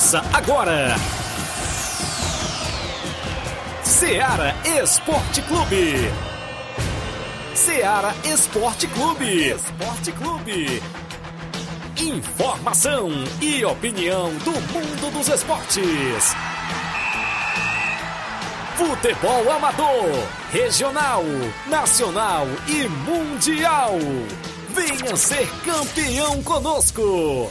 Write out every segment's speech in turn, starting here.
Começa agora. Seara Esporte Clube. Seara Esporte Clube. Esporte Clube. Informação e opinião do mundo dos esportes. Futebol amador, regional, nacional e mundial. Venha ser campeão conosco.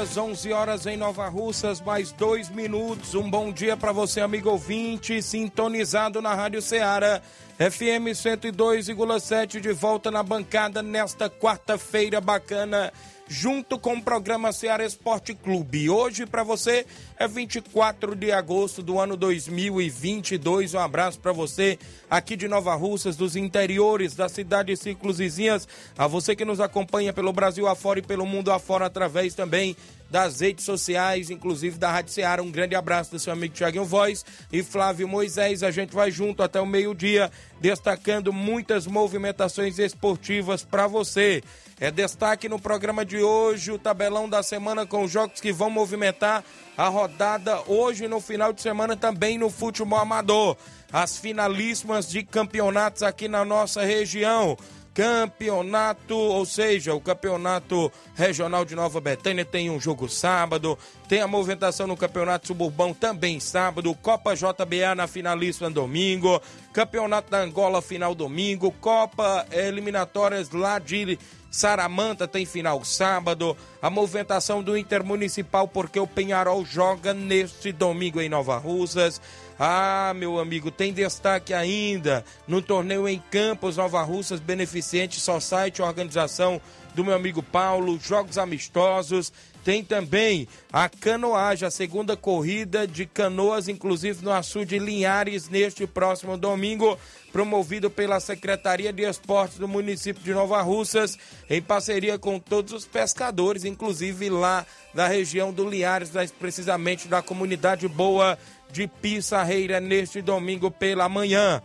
Horas, 11 horas em Nova Russas, mais dois minutos. Um bom dia para você, amigo ouvinte, sintonizado na Rádio Ceará, FM 102,7, de volta na bancada nesta quarta-feira bacana junto com o programa Ceará Esporte Clube. Hoje para você é 24 de agosto do ano 2022. Um abraço para você aqui de Nova Russas, dos interiores da cidade de Ciclos Vizinhas, a você que nos acompanha pelo Brasil afora e pelo mundo afora através também das redes sociais, inclusive da Rádio Ceará. Um grande abraço do seu amigo Tiaguinho Voz e Flávio Moisés. A gente vai junto até o meio-dia, destacando muitas movimentações esportivas para você. É destaque no programa de hoje o tabelão da semana com os jogos que vão movimentar a rodada hoje no final de semana também no futebol amador. As finalíssimas de campeonatos aqui na nossa região campeonato, ou seja, o campeonato regional de Nova Betânia tem um jogo sábado, tem a movimentação no campeonato suburbão também sábado, Copa JBA na finalíssima domingo, campeonato da Angola final domingo, Copa eliminatórias lá de Saramanta tem final sábado, a movimentação do Intermunicipal porque o Penharol joga neste domingo em Nova Russas. Ah, meu amigo, tem destaque ainda no torneio em Campos Nova Russas Beneficente Society, organização do meu amigo Paulo, jogos amistosos. Tem também a canoagem, a segunda corrida de canoas, inclusive no açude Linhares, neste próximo domingo promovido pela Secretaria de Esportes do município de Nova Russas, em parceria com todos os pescadores, inclusive lá da região do Liares, mais precisamente da comunidade boa de Pissarreira, neste domingo pela manhã.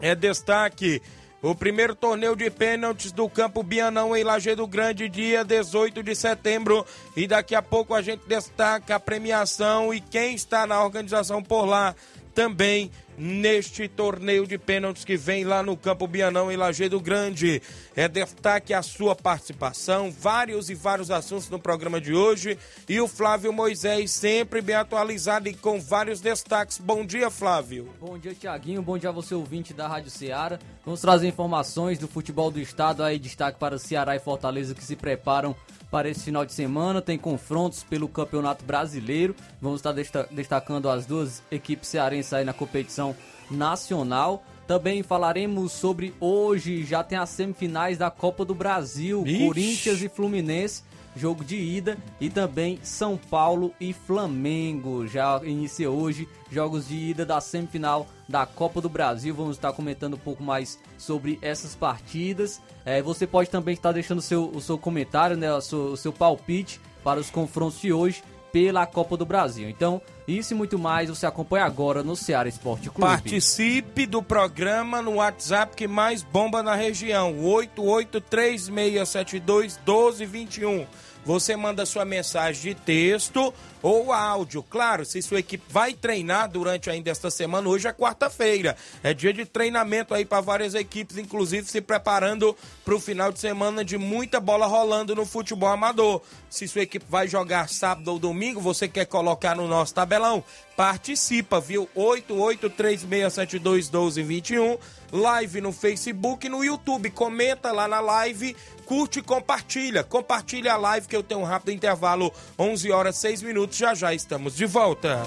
É destaque o primeiro torneio de pênaltis do Campo Bianão em Lajeado Grande, dia 18 de setembro. E daqui a pouco a gente destaca a premiação e quem está na organização por lá também neste torneio de pênaltis que vem lá no Campo Bianão em Lajeado Grande. É destaque a sua participação, vários e vários assuntos no programa de hoje e o Flávio Moisés sempre bem atualizado e com vários destaques. Bom dia, Flávio. Bom dia, Tiaguinho. Bom dia a você, ouvinte da Rádio Ceará. Vamos trazer informações do futebol do estado aí, destaque para Ceará e Fortaleza que se preparam para esse final de semana. Tem confrontos pelo Campeonato Brasileiro. Vamos estar destacando as duas equipes cearenses aí na competição nacional. Também falaremos sobre hoje, já tem as semifinais da Copa do Brasil, Ixi. Corinthians e Fluminense, jogo de ida, e também São Paulo e Flamengo. Já inicia hoje jogos de ida da semifinal da Copa do Brasil. Vamos estar comentando um pouco mais sobre essas partidas. É, você pode também estar deixando seu, o seu comentário, né, o seu, o seu palpite para os confrontos de hoje pela Copa do Brasil. Então, isso e muito mais você acompanha agora no Ceará Esporte Clube. Participe do programa no WhatsApp que mais bomba na região, 8836721221. Você manda sua mensagem de texto ou áudio. Claro, se sua equipe vai treinar durante ainda esta semana, hoje é quarta-feira. É dia de treinamento aí para várias equipes, inclusive se preparando para o final de semana de muita bola rolando no futebol amador. Se sua equipe vai jogar sábado ou domingo, você quer colocar no nosso tabelão? Participa, viu? 8836721221 live no Facebook e no YouTube. Comenta lá na live, curte e compartilha. Compartilha a live que eu tenho um rápido intervalo, 11 horas 6 minutos, já já estamos de volta.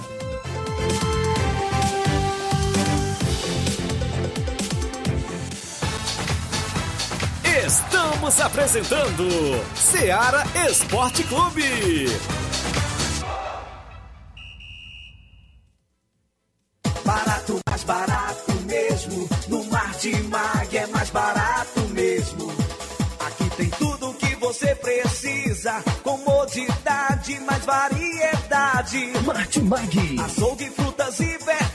Estamos apresentando Seara Esporte Clube. Barato, mais barato mesmo. No Mar de é mais barato você precisa. Comodidade, mais variedade. Martimag. Açougue, frutas e verduras.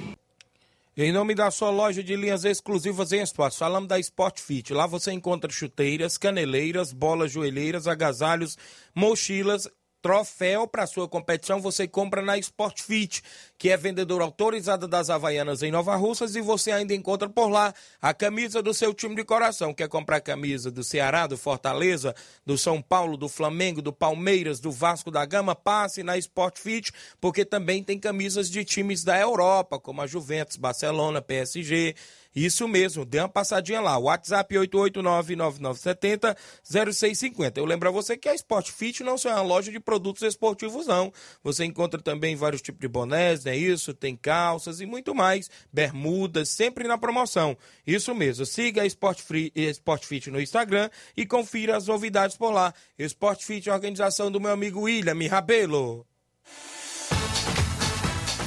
Em nome da sua loja de linhas exclusivas em esportes, falamos da Sport Fit. Lá você encontra chuteiras, caneleiras, bolas joelheiras, agasalhos, mochilas, troféu para sua competição. Você compra na Sport Fit, que é vendedora autorizada das Havaianas em Nova Russas, e você ainda encontra por lá a camisa do seu time de coração. Quer comprar camisa do Ceará, do Fortaleza, do São Paulo, do Flamengo, do Palmeiras, do Vasco da Gama? Passe na Sport Fit, porque também tem camisas de times da Europa, como a Juventus, Barcelona, PSG. Isso mesmo, dê uma passadinha lá. WhatsApp 889-9970-0650. Eu lembro a você que a Sport Fit não é uma loja de produtos esportivos, não. Você encontra também vários tipos de bonés, né? Isso, tem calças e muito mais. Bermudas, sempre na promoção. Isso mesmo. Siga a Sport, Free, Sport Fit no Instagram e confira as novidades por lá. Sport Fit organização do meu amigo William Rabelo.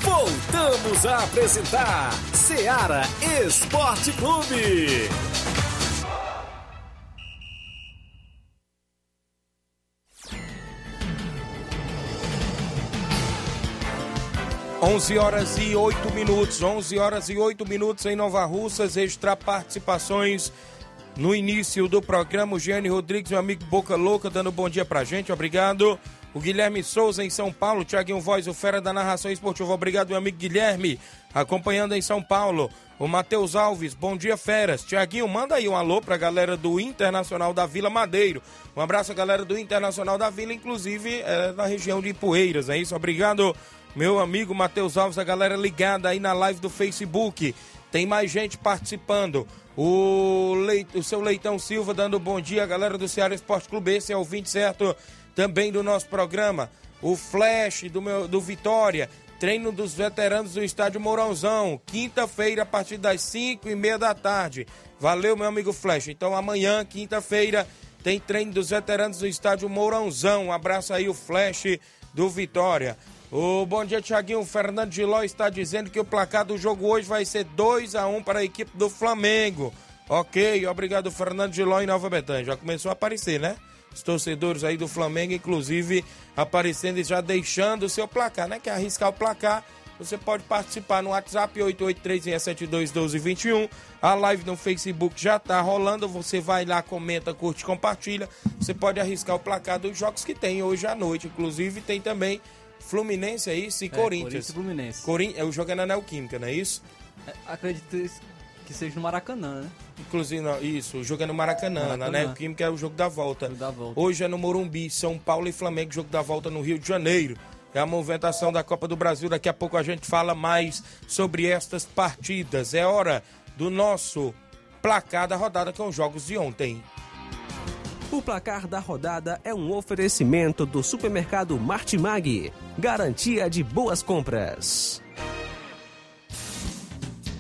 Voltamos a apresentar Seara Esporte Clube. 11 horas e 8 minutos, 11 horas e 8 minutos em Nova Russas, extra participações no início do programa. O Gianni Rodrigues, meu amigo Boca Louca, dando bom dia pra gente, obrigado. O Guilherme Souza em São Paulo, Tiaguinho Voz, o fera da narração esportiva, obrigado, meu amigo Guilherme, acompanhando em São Paulo. O Matheus Alves, bom dia, feras. Tiaguinho, manda aí um alô pra galera do Internacional da Vila Madeiro. Um abraço galera do Internacional da Vila, inclusive é, na região de Poeiras, é isso? Obrigado, meu amigo Matheus Alves, a galera ligada aí na live do Facebook. Tem mais gente participando. O, Leit, o seu Leitão Silva dando bom dia, galera do Ceará Esporte Clube. Esse é o 20 certo também do nosso programa. O Flash do, meu, do Vitória. Treino dos veteranos do estádio Mourãozão. Quinta-feira, a partir das 5 e meia da tarde. Valeu, meu amigo Flash. Então, amanhã, quinta-feira, tem treino dos veteranos do estádio Mourãozão. Um abraço aí, o Flash do Vitória. O bom dia, Tiaguinho. Fernando Giló está dizendo que o placar do jogo hoje vai ser 2 a 1 para a equipe do Flamengo. Ok, obrigado, Fernando Giló em Nova Betânia. Já começou a aparecer, né? Os torcedores aí do Flamengo, inclusive, aparecendo e já deixando o seu placar, né? Quer arriscar o placar? Você pode participar no WhatsApp 8836721221. A live no Facebook já tá rolando. Você vai lá, comenta, curte, compartilha. Você pode arriscar o placar dos jogos que tem hoje à noite. Inclusive, tem também Fluminense, é isso? E É, Corinthians. Corinthians e Fluminense. Corin... É o jogo é na Neoquímica, não é isso? É, acredito que seja no Maracanã, né? Inclusive, não, isso, o jogo é no Maracanã, Maracanã. na Neoquímica é o jogo da volta. Jogo da volta. Hoje é no Morumbi, São Paulo e Flamengo, jogo da volta no Rio de Janeiro. É a movimentação da Copa do Brasil. Daqui a pouco a gente fala mais sobre estas partidas. É hora do nosso placar da rodada com os jogos de ontem. O placar da rodada é um oferecimento do supermercado Martimag. Garantia de boas compras.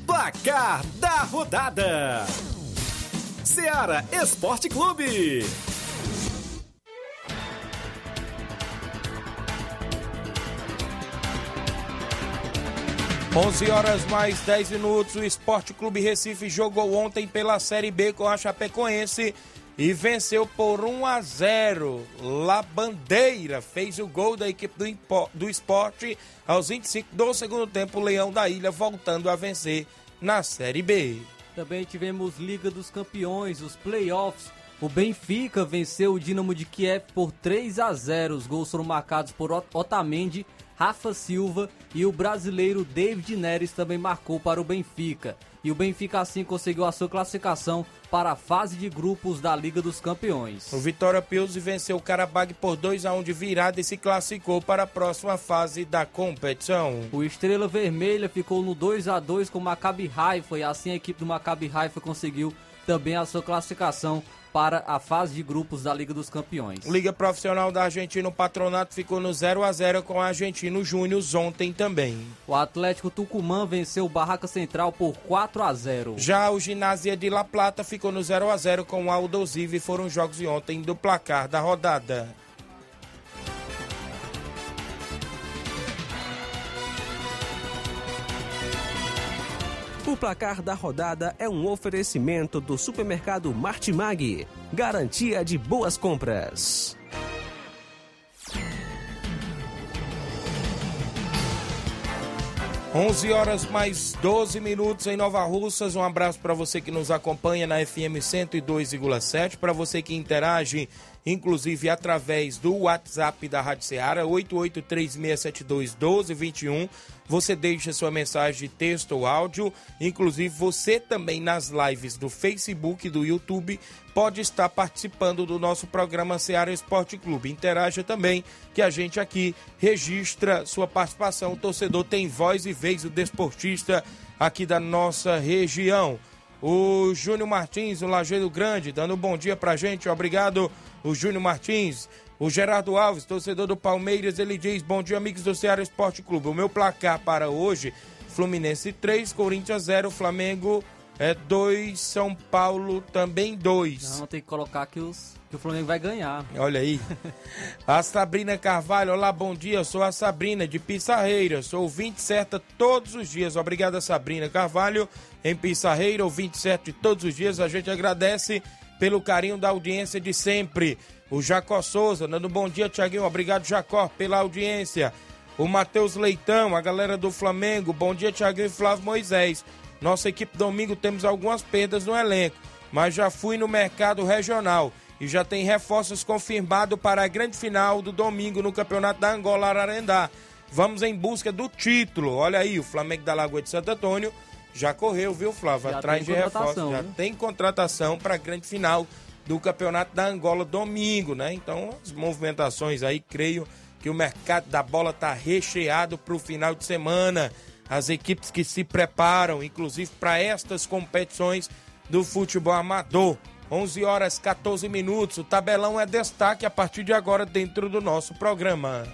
Placar da rodada: Seara Esporte Clube. 11 horas mais 10 minutos. O Esporte Clube Recife jogou ontem pela Série B com a Chapecoense e venceu por 1 a 0. La Bandeira fez o gol da equipe do, do esporte aos 25 do segundo tempo. Leão da Ilha voltando a vencer na Série B. Também tivemos Liga dos Campeões, os playoffs. O Benfica venceu o Dinamo de Kiev por 3 a 0. Os gols foram marcados por Ot- Otamendi, Rafa Silva e o brasileiro David Neres também marcou para o Benfica. E o Benfica assim conseguiu a sua classificação para a fase de grupos da Liga dos Campeões. O Vitória Pilsen venceu o Karabag por 2 a 1 de virada e se classificou para a próxima fase da competição. O Estrela Vermelha ficou no 2 a 2 com o Maccabi Haifa e assim a equipe do Maccabi Haifa conseguiu também a sua classificação para a fase de grupos da Liga dos Campeões. Liga Profissional da Argentina, o Patronato ficou no 0 a 0 com a Argentino Júnior ontem também. O Atlético Tucumã venceu o Barraca Central por 4 a 0. Já o Ginásia de La Plata ficou no 0 a 0 com o Aldosive, foram jogos de ontem do placar da rodada. O placar da rodada é um oferecimento do supermercado Martimag. Garantia de boas compras. Onze horas mais 12 minutos em Nova Russas. Um abraço para você que nos acompanha na FM 102,7, para você que interage inclusive através do WhatsApp da Rádio Ceará, 8836721221. Você deixa sua mensagem de texto ou áudio. Inclusive, você também nas lives do Facebook e do YouTube pode estar participando do nosso programa Ceará Esporte Clube. Interaja também, que a gente aqui registra sua participação. O torcedor tem voz e vez, o desportista aqui da nossa região. O Júnior Martins, o Lajeiro Grande, dando um bom dia pra gente. Obrigado, o Júnior Martins. O Gerardo Alves, torcedor do Palmeiras, ele diz: Bom dia, amigos do Ceará Esporte Clube. O meu placar para hoje: Fluminense 3, Corinthians 0, Flamengo é 2, São Paulo também 2. Não, tem que colocar que, os, que o Flamengo vai ganhar. Olha aí. A Sabrina Carvalho, olá, bom dia. Eu sou a Sabrina de Pissarreira. Sou ouvinte certa todos os dias. Obrigada, Sabrina Carvalho, em Pissarreira, ouvinte certo de todos os dias. A gente agradece pelo carinho da audiência de sempre. O Jacó Souza, dando bom dia, Tiaguinho. Obrigado, Jacó, pela audiência. O Matheus Leitão, a galera do Flamengo. Bom dia, Tiaguinho e Flávio Moisés. Nossa equipe domingo temos algumas perdas no elenco, mas já fui no mercado regional e já tem reforços confirmados para a grande final do domingo no Campeonato da Angola Ararendá. Vamos em busca do título. Olha aí, o Flamengo da Lagoa de Santo Antônio já correu, viu, Flávio? Já Atrás de reforços. Já né? tem contratação para a grande final do Campeonato da Angola domingo, né? Então, as movimentações aí, creio que o mercado da bola tá recheado para o final de semana. As equipes que se preparam, inclusive para estas competições do futebol amador. 11 horas 14 minutos. O tabelão é destaque a partir de agora dentro do nosso programa.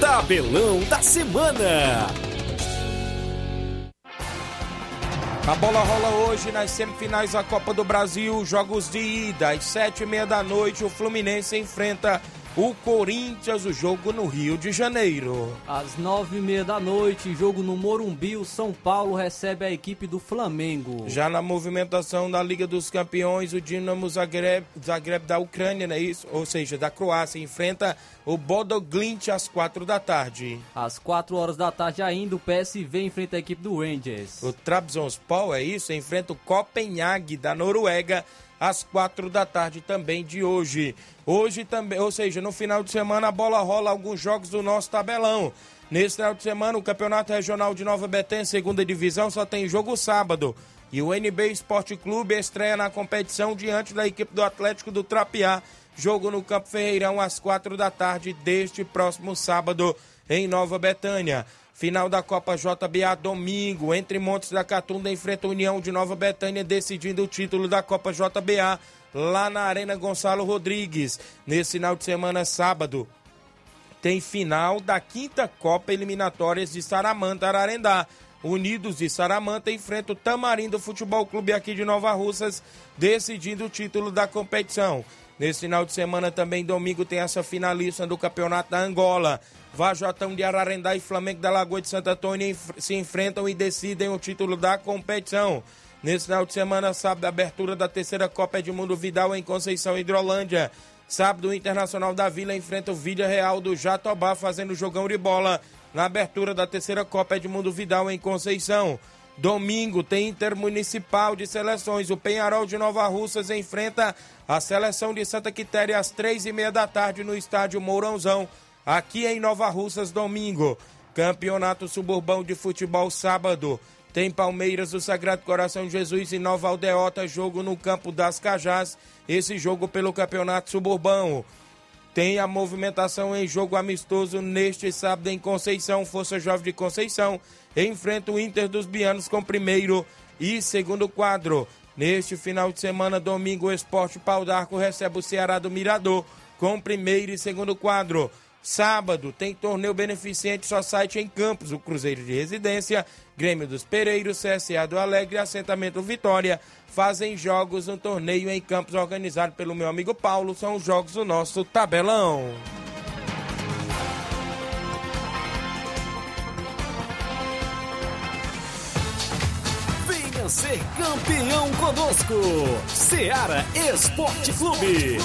Tabelão da Semana. A bola rola hoje nas semifinais da Copa do Brasil, jogos de ida. Às sete e meia da noite, o Fluminense enfrenta o Corinthians, o jogo no Rio de Janeiro. Às nove e meia da noite, jogo no Morumbi, o São Paulo recebe a equipe do Flamengo. Já na movimentação da Liga dos Campeões, o Dinamo Zagreb, Zagreb da Ucrânia, não é isso? Ou seja, da Croácia, enfrenta o Bodoglint às quatro da tarde. Às quatro horas da tarde ainda, o PSV enfrenta a equipe do Rangers. O Trabzonspor, é isso? Enfrenta o Copenhague da Noruega às quatro da tarde também de hoje. Hoje também, ou seja, no final de semana a bola rola alguns jogos do nosso tabelão. Nesse final de semana, o Campeonato Regional de Nova Betânia, segunda divisão, só tem jogo sábado. E o NB Esporte Clube estreia na competição diante da equipe do Atlético do Trapiá. Jogo no Campo Ferreirão às quatro da tarde deste próximo sábado em Nova Betânia. Final da Copa JBA domingo, entre Montes da Catunda enfrenta a União de Nova Betânia decidindo o título da Copa JBA lá na Arena Gonçalo Rodrigues. Nesse final de semana, sábado, tem final da quinta Copa Eliminatórias de Saramanta Ararendá. Unidos de Saramanta enfrenta o Tamarindo Futebol Clube aqui de Nova Russas, decidindo o título da competição. Nesse final de semana também, domingo, tem essa finalista do Campeonato da Angola. Vajotão de Ararendá e Flamengo da Lagoa de Santo Antônio se enfrentam e decidem o título da competição. Nesse final de semana, sábado, abertura da terceira Copa Edmundo Vidal em Conceição Hidrolândia. Sábado, o Internacional da Vila enfrenta o Vídea Real do Jatobá, fazendo jogão de bola na abertura da terceira Copa Edmundo Vidal em Conceição. Domingo tem Intermunicipal de Seleções. O Penharol de Nova Russas enfrenta a seleção de Santa Quitéria às três e meia da tarde no estádio Mourãozão, aqui em Nova Russas, domingo. Campeonato Suburbão de Futebol, sábado. Tem Palmeiras do Sagrado Coração de Jesus e Nova Aldeota, jogo no campo das Cajás. Esse jogo pelo Campeonato Suburbão. tem a movimentação em jogo amistoso neste sábado em Conceição. Força Jovem de Conceição enfrenta o Inter dos Bianos com primeiro e segundo quadro. Neste final de semana, domingo, o Esporte Pau d'Arco recebe o Ceará do Mirador com primeiro e segundo quadro. Sábado tem torneio beneficente só site em Campos, o Cruzeiro de Residência, Grêmio dos Pereiros, CSA do Alegre e Assentamento Vitória fazem jogos no torneio em Campos organizado pelo meu amigo Paulo. São os jogos do nosso tabelão. Venha ser campeão conosco, Seara Esporte Clube.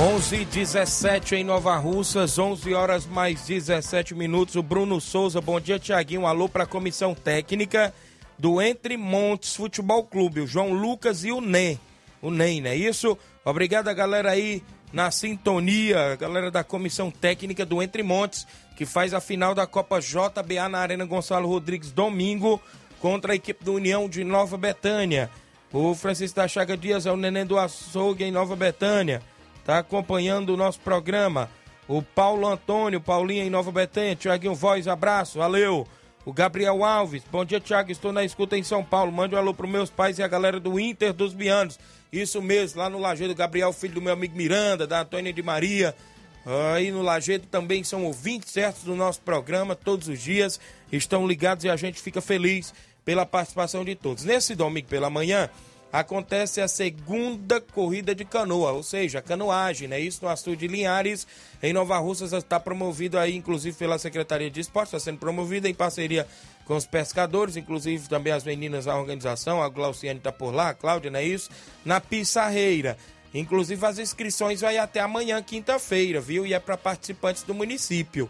11 17 em Nova Russas, 11 horas mais 17 minutos. O Bruno Souza, bom dia, Tiaguinho. alô para a comissão técnica do Entre Montes Futebol Clube, o João Lucas e o NEM. O NEM, não é isso? Obrigado a galera aí na sintonia, galera da comissão técnica do Entre Montes, que faz a final da Copa JBA na Arena Gonçalo Rodrigues domingo contra a equipe do União de Nova Betânia. O Francisco da Chaga Dias é o neném do açougue em Nova Betânia está acompanhando o nosso programa. O Paulo Antônio, Paulinho em Nova Betânia, Tiaguinho Voz, abraço, valeu. O Gabriel Alves, bom dia, Tiago, estou na escuta em São Paulo. Mande um alô para meus pais e a galera do Inter dos Bianos. Isso mesmo, lá no Lajeado, Gabriel, filho do meu amigo Miranda, da Antônia de Maria. Aí no Lajeado também são ouvintes certos do nosso programa, todos os dias estão ligados e a gente fica feliz pela participação de todos. Nesse domingo pela manhã, acontece a segunda corrida de canoa, ou seja, canoagem, né? Isso no Açude de Linhares, em Nova Russas, está promovido aí, inclusive pela Secretaria de Esporte, está sendo promovida em parceria com os pescadores, inclusive também as meninas da organização, a Glauciane está por lá, a Cláudia, não é isso? Na Pissarreira. Inclusive as inscrições vai até amanhã, quinta-feira, viu? E é para participantes do município.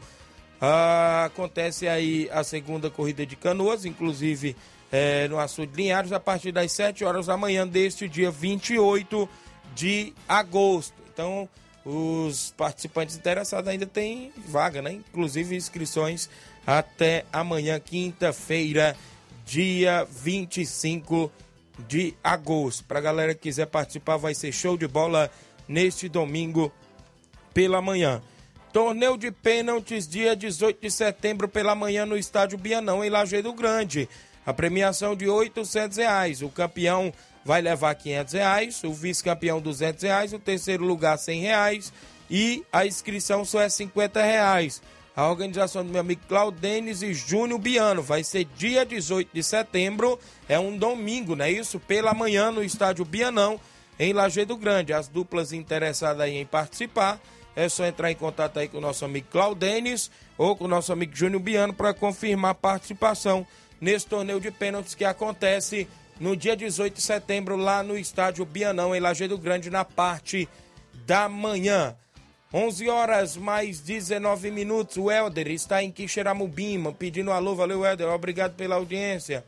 Ah, acontece aí a segunda corrida de canoas, inclusive é, no Açude Linhares a partir das 7 horas da manhã deste dia 28 de agosto. Então, os participantes interessados ainda têm vaga, né? Inclusive inscrições até amanhã, quinta-feira, dia 25 de agosto. Para a galera que quiser participar, vai ser show de bola neste domingo pela manhã. Torneio de pênaltis, dia 18 de setembro pela manhã no estádio Bianão, em Lajeado Grande. A premiação de 800 reais. O campeão vai levar 500 reais, o vice-campeão 200 reais, o terceiro lugar 100 reais, e a inscrição só é 50 reais. A organização do meu amigo Claudenes e Júnior Biano vai ser dia 18 de setembro, é um domingo, não é isso? Pela manhã no estádio Bianão, em Lajeado Grande. As duplas interessadas aí em participar, é só entrar em contato aí com o nosso amigo Claudenes ou com o nosso amigo Júnior Biano para confirmar a participação nesse torneio de pênaltis que acontece no dia 18 de setembro lá no estádio Bianão, em Lajeado Grande, na parte da manhã. 11 horas mais 19 minutos. O Helder está em Quixeramobima pedindo alô. Valeu, Helder. Obrigado pela audiência.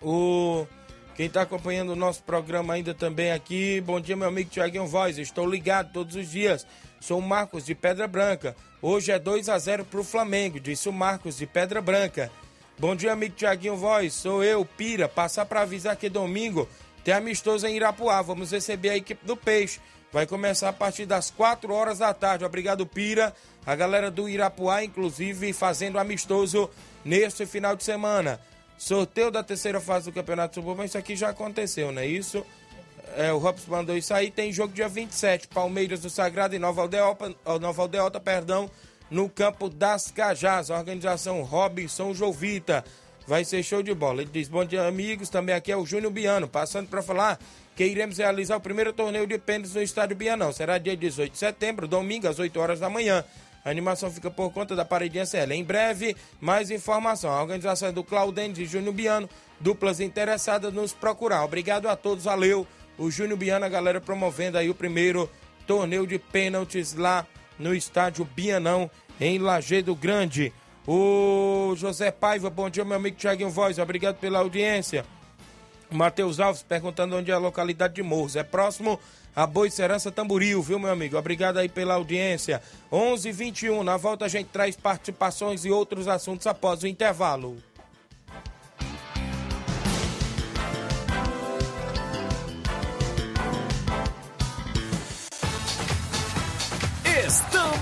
O quem está acompanhando o nosso programa ainda também aqui. Bom dia, meu amigo Tiaguinho Voz. Estou ligado todos os dias. Sou o Marcos de Pedra Branca. Hoje é 2 a 0 para o Flamengo, disse o Marcos de Pedra Branca. Bom dia, amigo Tiaguinho Voz. Sou eu, Pira. Passar para avisar que domingo tem amistoso em Irapuá. Vamos receber a equipe do Peixe. Vai começar a partir das 4 horas da tarde. Obrigado, Pira. A galera do Irapuá, inclusive, fazendo amistoso neste final de semana. Sorteio da terceira fase do Campeonato Suburbano. Isso aqui já aconteceu, não é isso? É, o Robson mandou isso aí. Tem jogo dia 27. Palmeiras do Sagrado e Nova Aldeota, Nova Aldeota perdão, no campo das Cajás. A organização Robinson Jovita. Vai ser show de bola. Ele diz: Bom dia, amigos. Também aqui é o Júnior Biano, passando para falar que iremos realizar o primeiro torneio de pênaltis no estádio Bianão. Será dia 18 de setembro, domingo, às 8 horas da manhã. A animação fica por conta da Paredinha CL. Em breve, mais informação. A organização é do Claudente e Júnior Biano, duplas interessadas nos procurar. Obrigado a todos, valeu. O Júnior Biano, a galera promovendo aí o primeiro torneio de pênaltis lá no estádio Bianão, em Lajeado Grande. O José Paiva, bom dia, meu amigo Thiaguinho Voz, obrigado pela audiência. Matheus Alves perguntando onde é a localidade de Morros. É próximo a Boi Serança Tamboril, viu, meu amigo? Obrigado aí pela audiência. 11:21 h 21 na volta a gente traz participações e outros assuntos após o intervalo.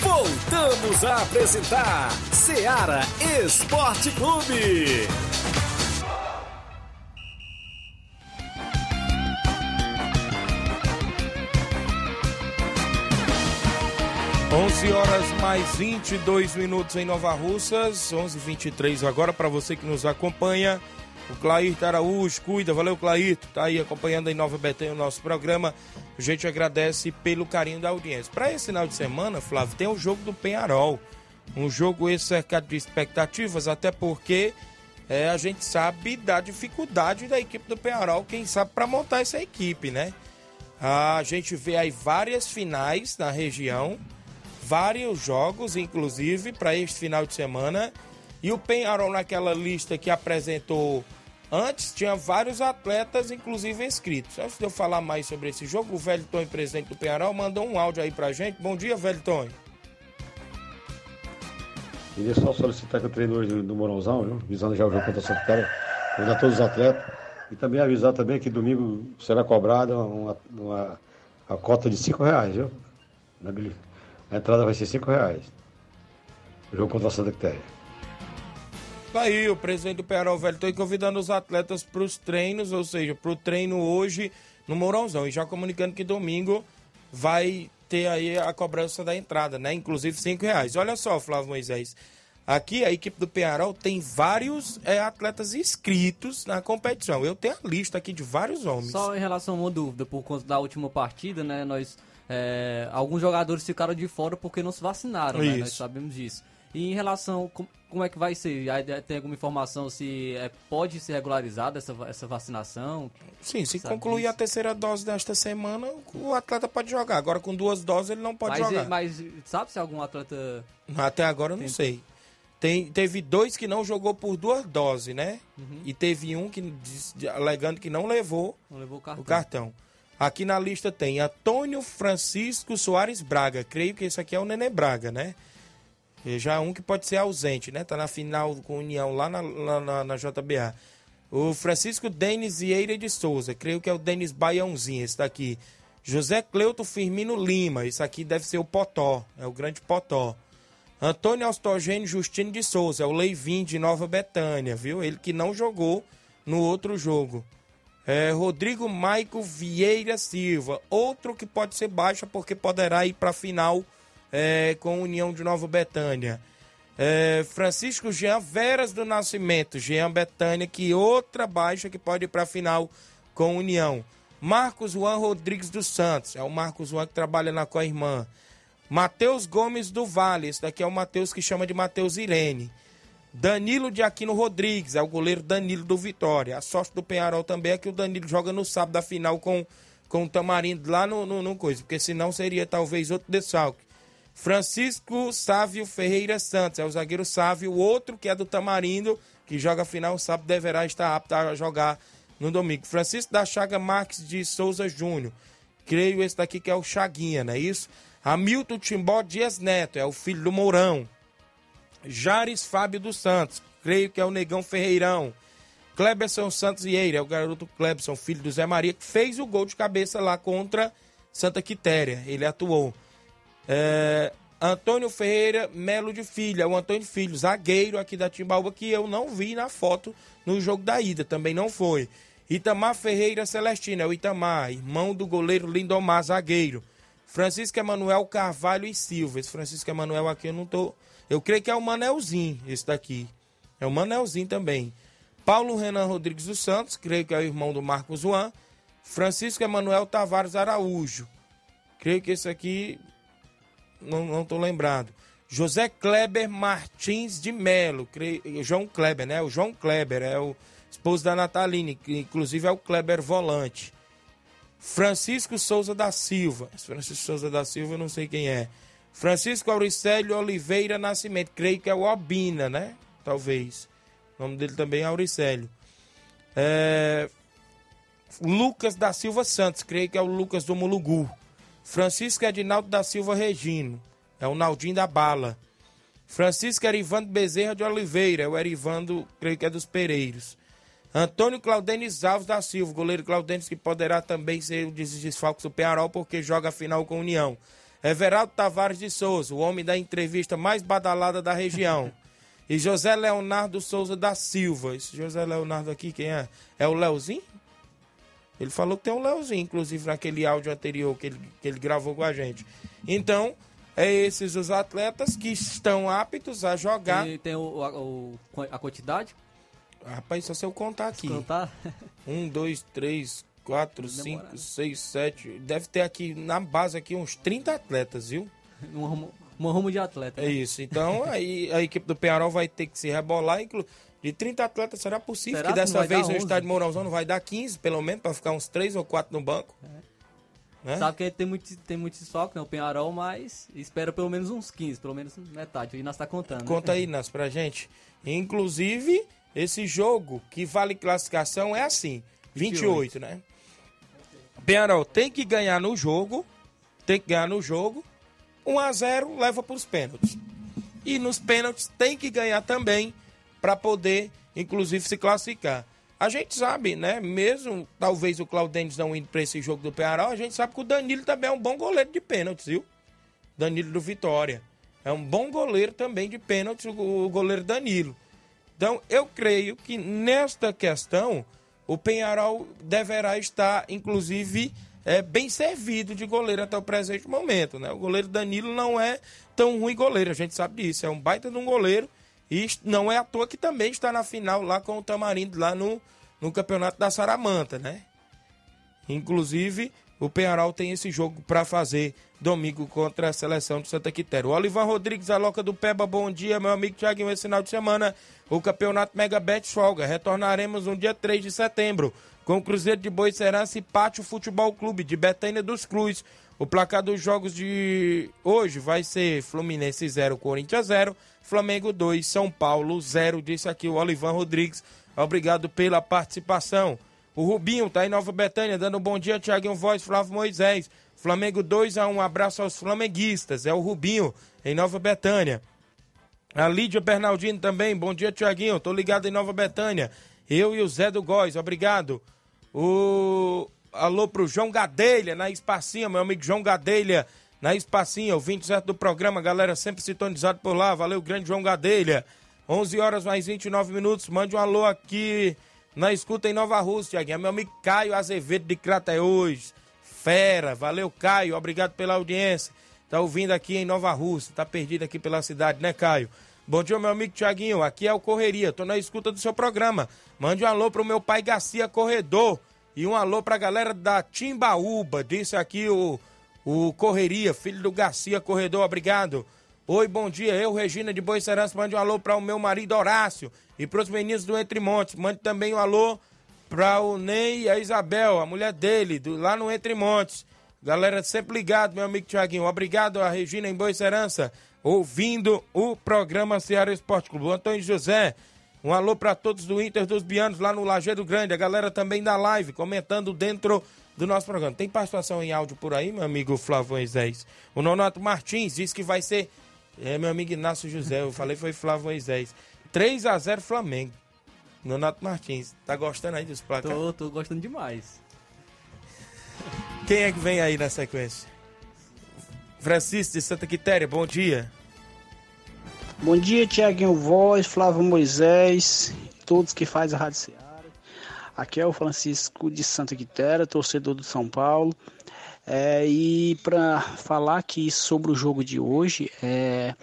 Voltamos a apresentar Seara Esporte Clube. 11 horas mais 22 minutos em Nova Russas, 11:23 agora para você que nos acompanha. O Clairto Araújo, cuida, valeu Clairto, tá aí acompanhando em Nova Betânia o nosso programa. A gente agradece pelo carinho da audiência. Para esse final de semana, Flávio, tem o jogo do Penharol. Um jogo esse cercado de expectativas, até porque é, a gente sabe da dificuldade da equipe do Penharol, quem sabe para montar essa equipe, né? A gente vê aí várias finais na região, vários jogos, inclusive, para este final de semana. E o Penharol, naquela lista que apresentou antes, tinha vários atletas, inclusive inscritos. Antes de eu falar mais sobre esse jogo, o Velho Tonho, presidente do Penharol, mandou um áudio aí pra gente. Bom dia, Velho Tonho. Queria só solicitar que o treinador do, Morãozão, viu? visando já o jogo contra a Santa Catarina, convidar todos os atletas. E também avisar também que domingo será cobrada uma, uma, a cota de 5 reais, viu? A entrada vai ser 5 reais. O jogo contra a Santa Catarina. Tá aí, o presidente do Penharol Velho Tonho convidando os atletas para os treinos, ou seja, para o treino hoje no Morãozão. E já comunicando que domingo vai ter aí a cobrança da entrada, né? Inclusive 5 reais. Olha só, Flávio Moisés. Aqui a equipe do Penharol tem vários é, atletas inscritos na competição. Eu tenho a lista aqui de vários homens. Só em relação a uma dúvida, por conta da última partida, né? Nós. é, alguns jogadores ficaram de fora porque não se vacinaram, né? Nós sabemos disso. E em relação. com- Como é que vai ser? Aí Tem alguma informação se é, pode ser regularizada essa, essa vacinação? Sim, se Sabe concluir a terceira dose desta semana, o atleta pode jogar. Agora com duas doses ele não pode mas, jogar. mas sabe se algum atleta. Até agora eu não sei. Tem, teve dois que não jogou por duas doses, né? Uhum. E teve um que alegando que não levou Não levou o cartão? o cartão. Aqui na lista tem Antônio Francisco Soares Braga. Creio que esse aqui é o Nenê Braga, né? Já um que pode ser ausente, né? Tá na final com União lá na, lá na, na JBA. O Francisco Denis Vieira de Souza. Creio que é o Denis Baiãozinho, esse daqui. José Cleuto Firmino Lima. Esse aqui deve ser o Potó. É o grande Potó. Antônio Austogênio Justino de Souza. É o Leivin de Nova Betânia, viu? Ele que não jogou no outro jogo. É, Rodrigo Maico Vieira Silva, outro que pode ser baixa porque poderá ir para final é, com a União de Nova Betânia. É, Francisco Jean Veras do Nascimento, Jean Betânia, que outra baixa que pode ir para a final com a União. Marcos Juan Rodrigues dos Santos, é o Marcos Juan que trabalha na Coirmã. Matheus Gomes do Vale, esse daqui é o Matheus que chama de Matheus Irene. Danilo de Aquino Rodrigues, é o goleiro Danilo do Vitória. A sorte do Penharol também é que o Danilo joga no sábado da final com, com o Tamarindo lá no, no, no coisa, porque senão seria talvez outro desfalque. Francisco Sávio Ferreira Santos, é o zagueiro Sávio, o outro que é do Tamarindo, que joga final sábado, deverá estar apto a jogar no domingo. Francisco da Chaga Marques de Souza Júnior, creio esse daqui que é o Chaguinha, não é isso? Hamilton Timbó Dias Neto, é o filho do Mourão. Jares Fábio dos Santos, creio que é o Negão Ferreirão. Kleberson Santos Vieira, é o garoto Kleberson, filho do Zé Maria, que fez o gol de cabeça lá contra Santa Quitéria. Ele atuou. É, Antônio Ferreira Melo de Filho, é o Antônio Filho, zagueiro aqui da Timbaúba, que eu não vi na foto no jogo da ida, também não foi. Itamar Ferreira Celestino, é o Itamar, irmão do goleiro Lindomar, zagueiro. Francisco Emanuel Carvalho e Silva. Esse Francisco Emanuel aqui eu não tô. Eu creio que é o Manelzinho, esse daqui. É o Manelzinho também. Paulo Renan Rodrigues dos Santos, creio que é o irmão do Marcos Juan. Francisco Emanuel Tavares Araújo. Creio que esse aqui não, tô lembrado. José Kleber Martins de Melo, creio, João Kleber, né? O João Kleber é o esposo da Nataline, que inclusive é o Kleber volante. Francisco Souza da Silva. Francisco Souza da Silva, eu não sei quem é. Francisco Auricélio Oliveira Nascimento, creio que é o Obina, né? Talvez. O nome dele também é Auricélio. É... Lucas da Silva Santos, creio que é o Lucas do Mulugu. Francisco Edinaldo da Silva Regino, é o Naldinho da Bala. Francisco Erivando Bezerra de Oliveira, é o Erivando, creio que é dos Pereiros. Antônio Claudenis Alves da Silva, goleiro Claudenis que poderá também ser o desfalque do Pearol porque joga a final com a União. Everaldo Tavares de Souza, o homem da entrevista mais badalada da região. E José Leonardo Souza da Silva. Esse José Leonardo aqui, quem é? É o Leozinho? Ele falou que tem um Leozinho, inclusive, naquele áudio anterior que ele, que ele gravou com a gente. Então, é esses os atletas que estão aptos a jogar. E tem o, a, o, a quantidade? Rapaz, só se eu contar aqui. Contar? Um, dois, três, quatro, cinco, seis, sete. Deve ter aqui na base aqui uns 30 atletas, viu? Um rumo, um rumo de atleta. É né? isso. Então aí a equipe do Penharol vai ter que se rebolar. Inclu... De 30 atletas será possível Será que dessa vez o 11? estádio Mourãozão não vai dar 15, pelo menos, para ficar uns 3 ou 4 no banco. Né? Sabe que tem muito, tem muito desfalque, né? O Penharol, mas espera pelo menos uns 15, pelo menos metade. E nós tá contando. né? Conta aí, Nas, pra gente. Inclusive, esse jogo que vale classificação é assim: 28, né? Penharol tem que ganhar no jogo, tem que ganhar no jogo. 1 a 0 leva para os pênaltis. E nos pênaltis tem que ganhar também para poder, inclusive, se classificar. A gente sabe, né? Mesmo talvez o Claudênis não indo para esse jogo do Penharol, a gente sabe que o Danilo também é um bom goleiro de pênaltis, viu? Danilo do Vitória. É um bom goleiro também de pênaltis, o goleiro Danilo. Então, eu creio que nesta questão, o Penharol deverá estar, inclusive, é, bem servido de goleiro até o presente momento. Né? O goleiro Danilo não é tão ruim goleiro, a gente sabe disso. É um baita de um goleiro e não é à toa que também está na final lá com o Tamarindo, lá no, no campeonato da Saramanta, né? Inclusive, o Penharol tem esse jogo para fazer domingo contra a seleção de Santa Quitéria. O Olivan Rodrigues, a Loca do Peba, bom dia, meu amigo Thiaguinho. Esse final de semana, o campeonato Mega Bet folga. Retornaremos no dia 3 de setembro com o Cruzeiro de Boicerança e Pátio Futebol Clube de Betânia dos Cruz. O placar dos jogos de hoje vai ser Fluminense 0, Corinthians 0, Flamengo 2, São Paulo 0, disse aqui o Olivan Rodrigues. Obrigado pela participação. O Rubinho tá em Nova Betânia, dando um bom dia, Tiaguinho Voz, Flávio Moisés. Flamengo 2 a 1 um abraço aos flamenguistas. É o Rubinho, em Nova Betânia. A Lídia Bernardino também, bom dia, Tiaguinho. Tô ligado em Nova Betânia. Eu e o Zé do Góis, obrigado. O alô pro João Gadelha, na Espacinha, meu amigo João Gadelha, na Espacinha, ouvinte certo do programa, galera sempre sintonizado por lá. Valeu, grande João Gadelha. 11 horas mais 29 minutos. Mande um alô aqui na escuta em Nova Rússia, Tiaguinho. É meu amigo Caio Azevedo de Crateús. Fera, valeu, Caio. Obrigado pela audiência. Tá ouvindo aqui em Nova Rússia. Tá perdido aqui pela cidade, né, Caio? Bom dia, meu amigo Tiaguinho. Aqui é o Correria. Tô na escuta do seu programa. Mande um alô pro meu pai Garcia Corredor. E um alô pra galera da Timbaúba. Disse aqui o, o Correria, filho do Garcia Corredor. Obrigado. Oi, bom dia. Eu, Regina de Boa Serança, mande um alô para o meu marido Horácio e para os meninos do Entre Montes. Mande também um alô para o Ney e a Isabel, a mulher dele, do, lá no Entre Montes. Galera, sempre ligado, meu amigo Tiaguinho. Obrigado a Regina em Boa Serança, ouvindo o programa Ceará Esporte Clube. O Antônio José, um alô para todos do Inter dos Bianos, lá no Lajeiro Grande. A galera também da live, comentando dentro do nosso programa. Tem participação em áudio por aí, meu amigo Flávio Moisés? O Nonato Martins disse que vai ser é, meu amigo Inácio José, eu falei foi Flávio Moisés. 3 a 0 Flamengo. Nonato Martins. Tá gostando aí dos placares? Tô, tô gostando demais. Quem é que vem aí na sequência? Francisco de Santa Quitéria, bom dia. Bom dia, Tiaguinho Voz, Flávio Moisés, todos que fazem a Rádio Seara. Aqui é o Francisco de Santa Quitéria, torcedor do São Paulo. É, e para falar aqui sobre o jogo de hoje, é,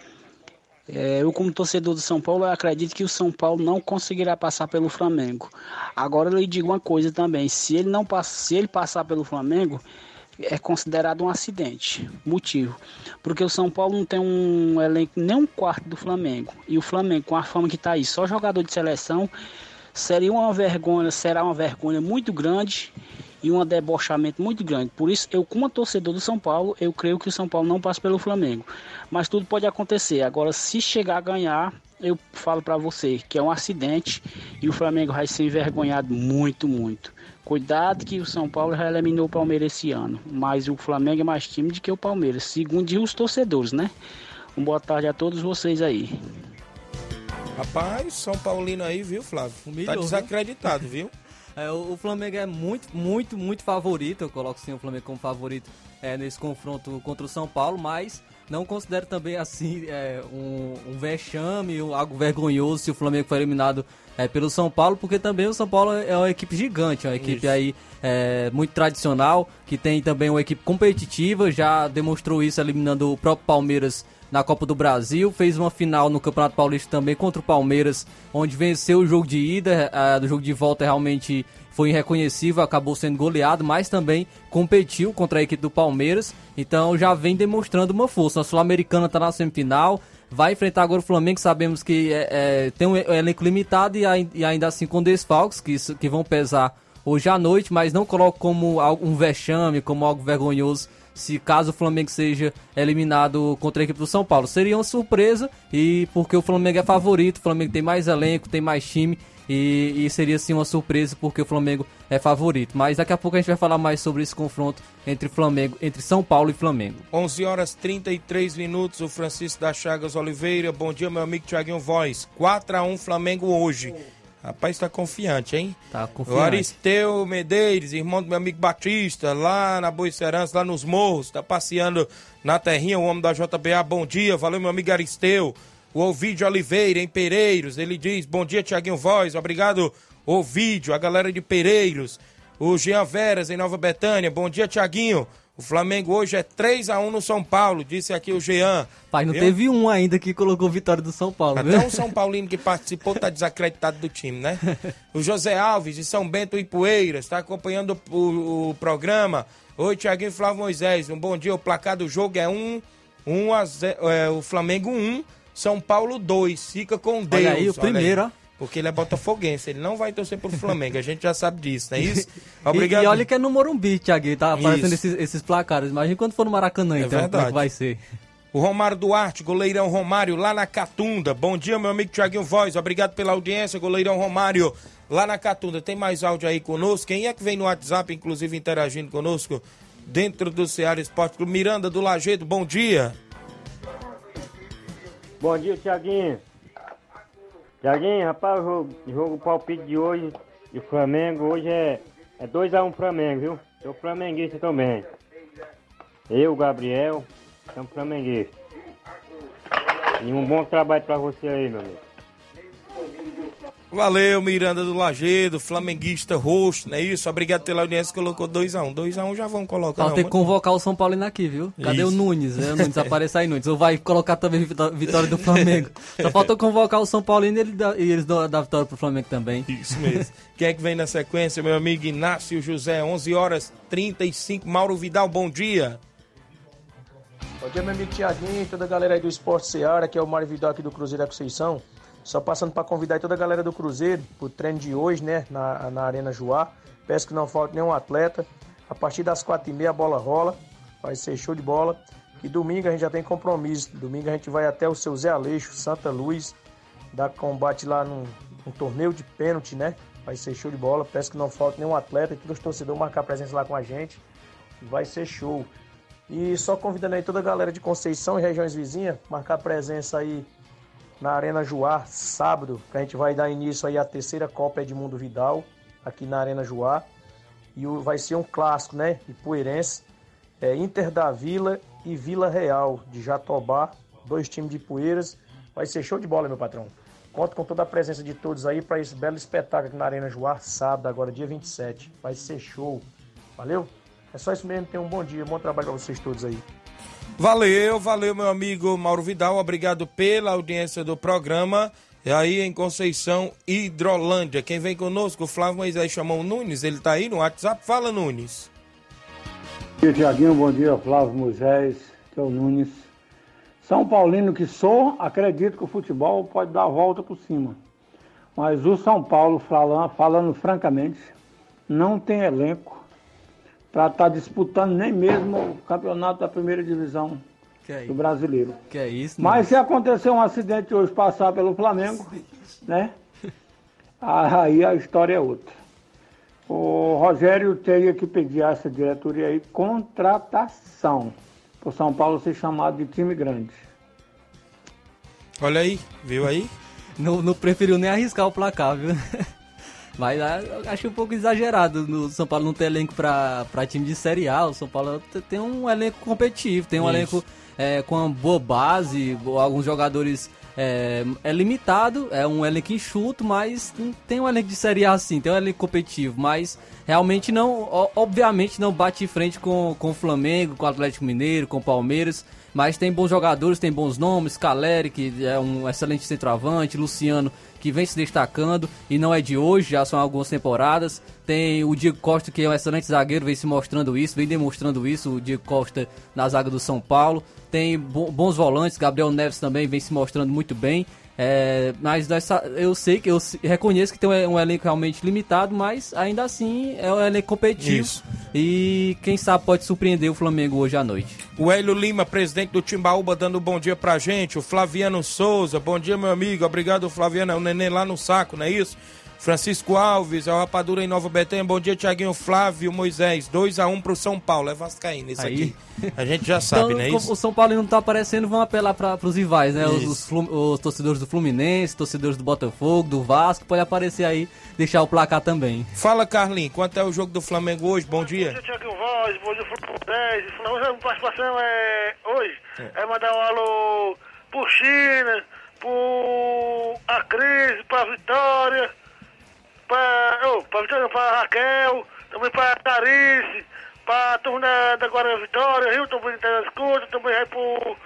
é, eu como torcedor do São Paulo, acredito que o São Paulo não conseguirá passar pelo Flamengo. Agora eu lhe digo uma coisa também, se ele não se ele passar pelo Flamengo, é considerado um acidente. Motivo. Porque o São Paulo não tem um elenco nem um quarto do Flamengo. E o Flamengo, com a forma que está aí, só jogador de seleção, seria uma vergonha, será uma vergonha muito grande e um debochamento muito grande. Por isso, eu, como torcedor do São Paulo, eu creio que o São Paulo não passa pelo Flamengo. Mas tudo pode acontecer. Agora, se chegar a ganhar, eu falo para você que é um acidente e o Flamengo vai ser envergonhado muito, muito. Cuidado que o São Paulo já eliminou o Palmeiras esse ano, mas o Flamengo é mais time do que o Palmeiras, segundo os torcedores, né? Uma boa tarde a todos vocês aí. Rapaz, São Paulino aí, viu, Flávio? Humilhou, tá desacreditado, viu? É, o, o Flamengo é muito, muito, muito favorito. Eu coloco sim o Flamengo como favorito é, nesse confronto contra o São Paulo, mas não considero também assim é, um, um vexame, um, algo vergonhoso se o Flamengo for eliminado é, pelo São Paulo, porque também o São Paulo é uma equipe gigante, uma equipe Isso. aí é, muito tradicional, que tem também uma equipe competitiva, já demonstrou isso eliminando o próprio Palmeiras na Copa do Brasil, fez uma final no Campeonato Paulista também contra o Palmeiras, onde venceu o jogo de ida, uh, do jogo de volta realmente foi irreconhecível, acabou sendo goleado, mas também competiu contra a equipe do Palmeiras, então já vem demonstrando uma força. A Sul-Americana está na semifinal, vai enfrentar agora o Flamengo, sabemos que é, é, tem um elenco limitado e, e, ainda assim com desfalques que, que vão pesar hoje à noite, mas não coloco como um vexame, como algo vergonhoso se caso o Flamengo seja eliminado contra a equipe do São Paulo. Seria uma surpresa e porque o Flamengo é favorito, o Flamengo tem mais elenco, tem mais time e, e, seria sim uma surpresa porque o Flamengo é favorito. Mas daqui a pouco a gente vai falar mais sobre esse confronto entre Flamengo, entre São Paulo e Flamengo. 11 horas 33 minutos. O Francisco da Chagas Oliveira. Bom dia, meu amigo Thiaguinho Voz. 4 a 1 Flamengo hoje. Rapaz, tá confiante, hein? Tá confiante. O Aristeu Medeiros, irmão do meu amigo Batista, lá na Boicerança, lá nos morros, tá passeando na terrinha, o homem da JBA. Bom dia, valeu, meu amigo Aristeu. O Ovidio Oliveira, em Pereiros, ele diz: Bom dia, Tiaguinho Voz, obrigado, Ovidio, a galera de Pereiros. O Jean Veras, em Nova Betânia, bom dia, Tiaguinho. O Flamengo hoje é 3 a 1 no São Paulo, disse aqui o Jean. Pai, não viu? teve um ainda que colocou vitória do São Paulo, Até viu? um São Paulino que participou tá desacreditado do time, né? o José Alves, de São Bento e Poeiras, está acompanhando o, o, o, programa. Oi, Tiaguinho Flávio Moisés, um bom dia. O placar do jogo é 1, 1 a 0, é, o Flamengo 1, São Paulo 2. Fica com Deus. Olha aí, o primeiro, ó. Porque ele é botafoguense, ele não vai torcer pro Flamengo, a gente já sabe disso, não é isso? Obrigado. e, e olha que é no Morumbi, Thiago, tá aparecendo esses, esses, placares. Imagina quando for no Maracanã, é então, verdade. como é que vai ser. O Romário Duarte, goleirão Romário, lá na Catunda. Bom dia, meu amigo Thiaguinho Voz. Obrigado pela audiência, goleirão Romário, lá na Catunda. Tem mais áudio aí conosco? Quem é que vem no WhatsApp, inclusive, interagindo conosco dentro do Ceará Esporte Clube? Miranda do Lagedo, bom dia. Bom dia, Thiaguinho. Tiaguinho, rapaz, o jogo, palpite de hoje e o Flamengo hoje é 2x1 um Flamengo, viu? Sou flamenguista também. Eu, Gabriel, somos flamenguistas. E um bom trabalho pra você aí, meu amigo. Valeu, Miranda do Lagedo, flamenguista roxo, não é isso? Obrigado pela audiência, colocou 2x1. 2x1 um, já vão colocar. Ter que convocar o São Paulino aqui, viu? Cadê isso. o Nunes? É, o Nunes aparece aí, Nunes. Ou vai colocar também vitória do Flamengo. Só falta convocar o São Paulino e, ele dá, e eles dão a vitória pro Flamengo também. Isso mesmo. Quem é que vem na sequência, meu amigo Inácio José? 11 horas 35. Mauro Vidal, bom dia. Bom dia, meu amigo Tiaguinho, toda a galera aí do Esporte Seara, que é o Mário Vidal aqui do Cruzeiro da Conceição. Só passando para convidar toda a galera do Cruzeiro para o treino de hoje, né? Na, na Arena Joá. Peço que não falte nenhum atleta. A partir das quatro e meia a bola rola. Vai ser show de bola. E domingo a gente já tem compromisso. Domingo a gente vai até o seu Zé Aleixo, Santa Luz, dar combate lá num, num torneio de pênalti, né? Vai ser show de bola. Peço que não falte nenhum atleta e todos os torcedores marcar presença lá com a gente. Vai ser show. E só convidando aí toda a galera de Conceição e regiões vizinhas, marcar presença aí na Arena Juá, sábado, que a gente vai dar início aí à terceira Copa Edmundo Vidal, aqui na Arena Juá. E vai ser um clássico, né? Ipueirense. É Inter da Vila e Vila Real, de Jatobá. Dois times de Poeiras. Vai ser show de bola, meu patrão. Conto com toda a presença de todos aí para esse belo espetáculo aqui na Arena Juá, sábado, agora dia 27. Vai ser show. Valeu? É só isso mesmo. Tenham um bom dia, bom trabalho para vocês todos aí. Valeu, valeu, meu amigo Mauro Vidal. Obrigado pela audiência do programa. E aí em Conceição, Hidrolândia. Quem vem conosco, o Flávio Moisés chamou o Nunes. Ele tá aí no WhatsApp. Fala, Nunes. dia, Tiaguinho. Bom dia, Flávio Moisés, Teu Nunes. São Paulino que sou, acredito que o futebol pode dar a volta por cima. Mas o São Paulo, falando, falando francamente, não tem elenco para estar tá disputando nem mesmo o campeonato da primeira divisão é do brasileiro. Que é isso, Mas se acontecer um acidente hoje passar pelo Flamengo, né? Aí a história é outra. O Rogério teria que pedir a essa diretoria aí contratação para o São Paulo ser chamado de time grande. Olha aí, viu aí? Não, não preferiu nem arriscar o placar, viu? Mas acho um pouco exagerado no São Paulo não ter elenco para time de Série A. O São Paulo tem um elenco competitivo, tem um Isso. elenco é, com uma boa base, alguns jogadores é, é, limitado, é um elenco enxuto, mas tem um elenco de Série A assim, tem um elenco competitivo, mas realmente não, obviamente não bate em frente com, com o Flamengo, com o Atlético Mineiro, com o Palmeiras, mas tem bons jogadores, tem bons nomes, Caleri, que é um excelente centroavante, Luciano, que vem se destacando e não é de hoje, já são algumas temporadas. Tem o Diego Costa, que é um excelente zagueiro, vem se mostrando isso, vem demonstrando isso, o Diego Costa na zaga do São Paulo tem bons volantes, Gabriel Neves também vem se mostrando muito bem. É, mas eu sei que eu reconheço que tem um elenco realmente limitado, mas ainda assim é um elenco competitivo. Isso. E quem sabe pode surpreender o Flamengo hoje à noite. O Hélio Lima, presidente do Timbaúba, dando um bom dia pra gente. O Flaviano Souza, bom dia, meu amigo. Obrigado, Flaviano. É o neném lá no saco, não é isso? Francisco Alves, é o Rapadura em Nova Betânia. Bom dia, Tiaguinho Flávio Moisés. 2x1 pro São Paulo. É Vascaíno isso Aí. aqui. A gente já sabe, então, né? Isso? O São Paulo não tá aparecendo, vão apelar para os rivais, né? Os, os, os, torcedores do Fluminense, torcedores do Botafogo, do Vasco, pode aparecer aí, deixar o placar também. Fala, Carlinhos, quanto é o jogo do Flamengo hoje? Bom dia. Bom dia, Tiaguinho Voz, bom dia, Fluminense. A participação é. Hoje é, é mandar um alô pro China, pro a crise, pra Vitória para oh, pra, Raquel, também para Carice, para a turma da, da Guarda Vitória, Rio também da escuta, também vai pro,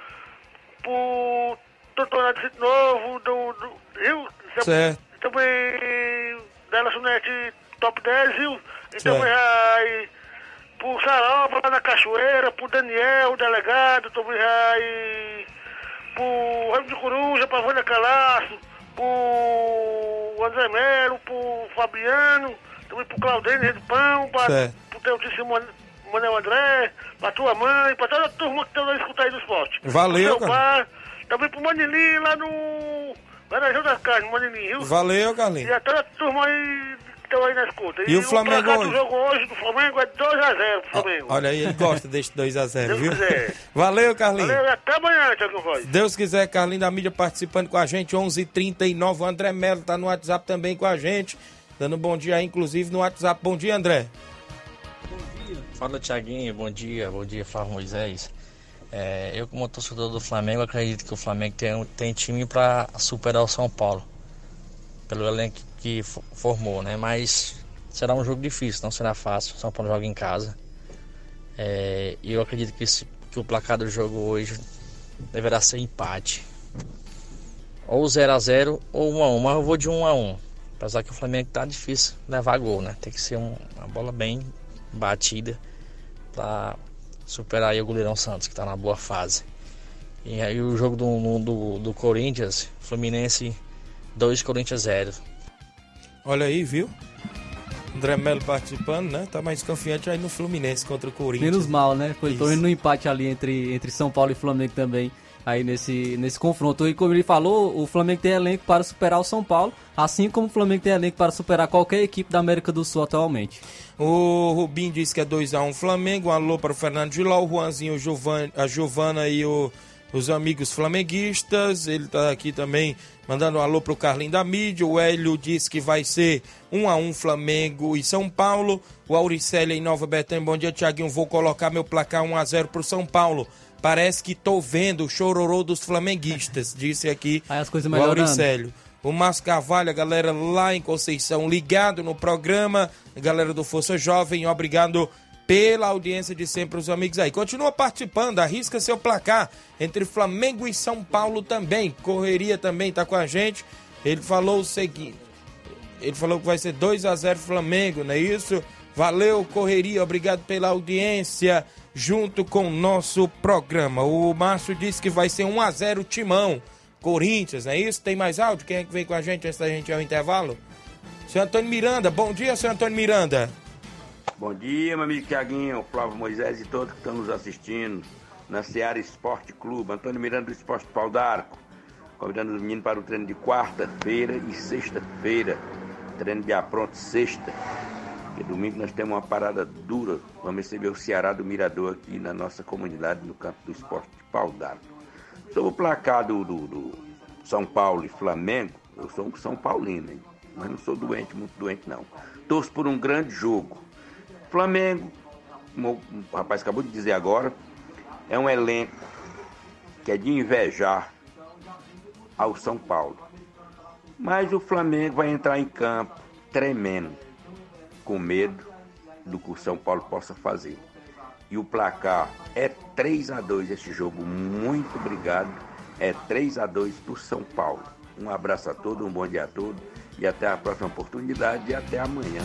pro Doutor de Novo, do, do Rio, certo. também da Lanchonete Top 10, Rio, e também vai pro Saroba, lá na Cachoeira, pro Daniel, o delegado, também vai pro Rio de Coruja, pra Vânia Calaço, pro André Melo, pro Fabiano, também pro Claudênio do Pão, pra, pro teu tio Manuel André, pra tua mãe, pra toda a turma que tá escutar aí do esporte. Valeu, cara. Bar, também pro Manilinho lá no. Lá das Carnes, Manilinho, viu? Valeu, Carlinhos. E a toda a turma aí estão aí na escuta. E, e o Flamengo hoje? O jogo hoje do Flamengo é 2x0 pro Flamengo. Olha aí, ele gosta desse 2x0, viu? Quiser. Valeu, Carlinhos. Valeu, até amanhã, Thiago Voz. Deus quiser, Carlinhos da mídia participando com a gente, 11:39 h 39 O André Melo tá no WhatsApp também com a gente, dando um bom dia aí, inclusive no WhatsApp. Bom dia, André. Bom dia. Fala, Thiaguinho. Bom dia. Bom dia, Flávio Moisés. É, eu, como torcedor do Flamengo, acredito que o Flamengo tem, tem time para superar o São Paulo. Pelo elenco que formou, né? Mas será um jogo difícil, não será fácil. São Paulo joga em casa. É, e eu acredito que, esse, que o placar do jogo hoje deverá ser empate. Ou 0 a 0 ou 1 a 1 mas eu vou de 1 a 1 Apesar que o Flamengo tá difícil levar gol, né? Tem que ser um, uma bola bem batida para superar aí o goleirão Santos, que está na boa fase. E aí o jogo do, do, do Corinthians, Fluminense 2, Corinthians 0. Olha aí, viu? André Melo participando, né? Tá mais confiante aí no Fluminense contra o Corinthians. Menos mal, né? Foi torno no empate ali entre, entre São Paulo e Flamengo também. Aí nesse, nesse confronto. E como ele falou, o Flamengo tem elenco para superar o São Paulo, assim como o Flamengo tem elenco para superar qualquer equipe da América do Sul atualmente. O Rubim disse que é 2x1 um Flamengo. Um alô para o Fernando de Ló, o Juanzinho, o a Giovana e o os amigos flamenguistas. Ele está aqui também mandando um alô pro Carlinho da mídia. O Hélio disse que vai ser 1 a 1 Flamengo e São Paulo. O Auricélio em Nova Betânia. Bom dia, Tiaguinho. Vou colocar meu placar 1 a 0 pro São Paulo. Parece que tô vendo o chororô dos flamenguistas, disse aqui Aí as coisas o Auricélio. O Márcio Carvalho, a galera lá em Conceição, ligado no programa, a galera do Força Jovem, obrigado pela audiência de sempre os amigos aí. Continua participando, arrisca seu placar entre Flamengo e São Paulo também. Correria também tá com a gente. Ele falou o seguinte: ele falou que vai ser 2 a 0 Flamengo, não é isso? Valeu, correria, obrigado pela audiência. junto com o nosso programa. O Márcio disse que vai ser 1 a 0 Timão, Corinthians, não é isso? Tem mais áudio? Quem é que vem com a gente antes da gente ir ao intervalo? Seu Antônio Miranda, bom dia, seu Antônio Miranda. Bom dia, meu amigo Tiaguinho, Flávio Moisés e todos que estão nos assistindo na Seara Esporte Clube. Antônio Miranda do Esporte Pau d'Arco, convidando os meninos para o treino de quarta-feira e sexta-feira. Treino de apronto sexta. Porque domingo nós temos uma parada dura. Vamos receber o Ceará do Mirador aqui na nossa comunidade, no campo do esporte Pau d'Arco. Sobre o placar do, do, do, São Paulo e Flamengo, eu sou um São Paulino, hein? mas não sou doente, muito doente não. Torço por um grande jogo. Flamengo, como o rapaz acabou de dizer agora, é um elenco que é de invejar ao São Paulo. Mas o Flamengo vai entrar em campo tremendo, com medo do que o São Paulo possa fazer. E o placar é 3 a 2 esse jogo. Muito obrigado. É 3 a 2 para São Paulo. Um abraço a todos, um bom dia a todos e até a próxima oportunidade e até amanhã.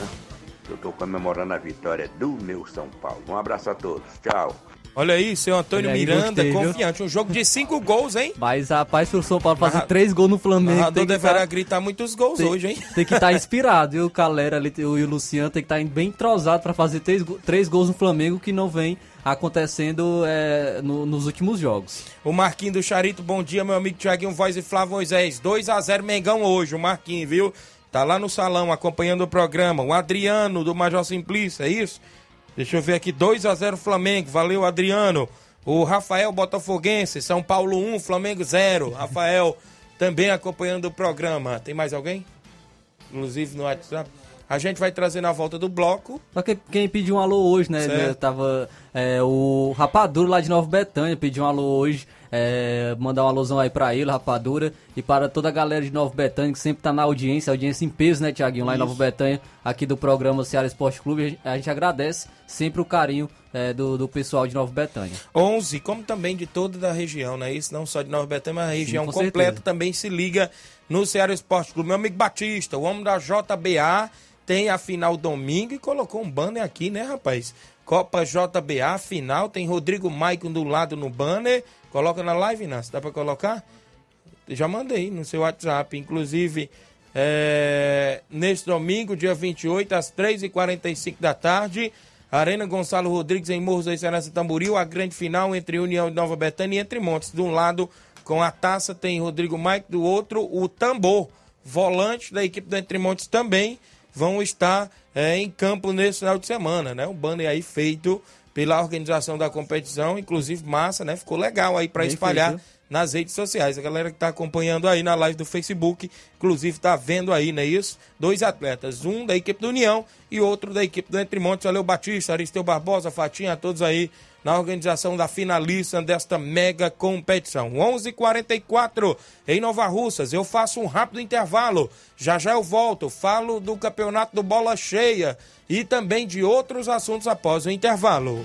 Eu estou comemorando a vitória do meu São Paulo. Um abraço a todos. Tchau. Olha aí, seu Antônio aí, Miranda, gostei, viu? confiante. Um jogo de cinco gols, hein? Mas, rapaz, se o São Paulo fazer três gols no O Flamengo, narrador deverá tá- gritar muitos gols tem- hoje, hein? Tem que estar inspirado, e o Calera ali, e o Luciano tem que estar bem entrosado para fazer três, três gols no Flamengo que não vem acontecendo é, no- nos últimos jogos. O Marquinho do Charito, bom dia, meu amigo Tiaguinho Voz e Flávio Moisés. 2 a 0 Mengão hoje, o Marquinho, viu? Tá lá no salão acompanhando o programa. O Adriano do Major Simplício, é isso? Deixa eu ver aqui, 2 a 0 Flamengo, valeu Adriano. O Rafael Botafoguense, São Paulo 1, Flamengo 0. Rafael também acompanhando o programa. Tem mais alguém? Inclusive no WhatsApp. A gente vai trazer na volta do bloco. Só que quem pediu um alô hoje, né? Certo. Tava é, o Rapadura lá de Nova Betânia pediu um alô hoje. É, mandar um alôzão aí pra ele, Rapadura, e para toda a galera de Nova Betânia que sempre tá na audiência, audiência em peso, né, Tiaguinho, lá em Isso. Nova Betânia, aqui do programa Ceará Esporte Clube. A gente- agradece sempre o carinho é, do, do pessoal de Nova Betânia. 11, como também de toda a região, não é isso? Não só de Nova Betânia, mas a região com completa certeza. também se liga no Ceará Esporte Clube. Meu amigo Batista, o homem da JBA, tem a final domingo e colocou um banner aqui, né, rapaz? Copa JBA, final, tem Rodrigo Maicon do lado no banner. Coloca na live, Inácio, dá pra colocar? Já mandei no seu WhatsApp, inclusive... É, neste domingo, dia 28, às 3h45 da tarde, Arena Gonçalo Rodrigues em Morros da Excelência Tamboril, a grande final entre União de Nova Betânia e Entre Montes. De um lado, com a taça, tem Rodrigo Mike, do outro, o Tambor, volante da equipe do Entre Montes também, vão estar é, em campo nesse final de semana, né? Um banner aí feito pela organização da competição, inclusive massa, né? Ficou legal aí para espalhar feito, nas redes sociais. A galera que está acompanhando aí na live do Facebook, inclusive está vendo aí, não é isso? Dois atletas, um da equipe do União e outro da equipe do Entre Montes. Valeu, Batista, Aristeu Barbosa, Fatinha, todos aí na organização da finalista desta mega competição. 11:44 h 44 em Nova Russas. Eu faço um rápido intervalo. Já já eu volto. Falo do campeonato do Bola Cheia e também de outros assuntos após o intervalo.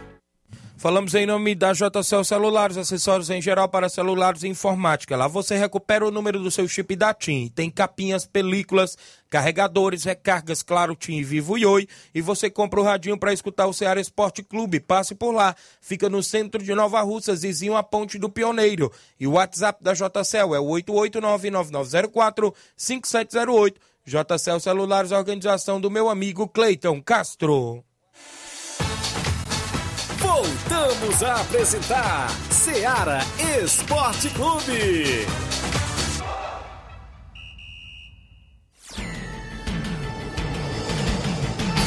Falamos em nome da JCL Celulares, acessórios em geral para celulares e informática. Lá você recupera o número do seu chip da TIM. Tem capinhas, películas, carregadores, recargas, claro, TIM, Vivo e Oi. E você compra o radinho para escutar o Ceará Esporte Clube. Passe por lá. Fica no centro de Nova Russas, vizinho à Ponte do Pioneiro. E o WhatsApp da JCL é o 889-9904-5708. JCL Celulares, organização do meu amigo Cleiton Castro. Voltamos a apresentar Seara Esporte Clube.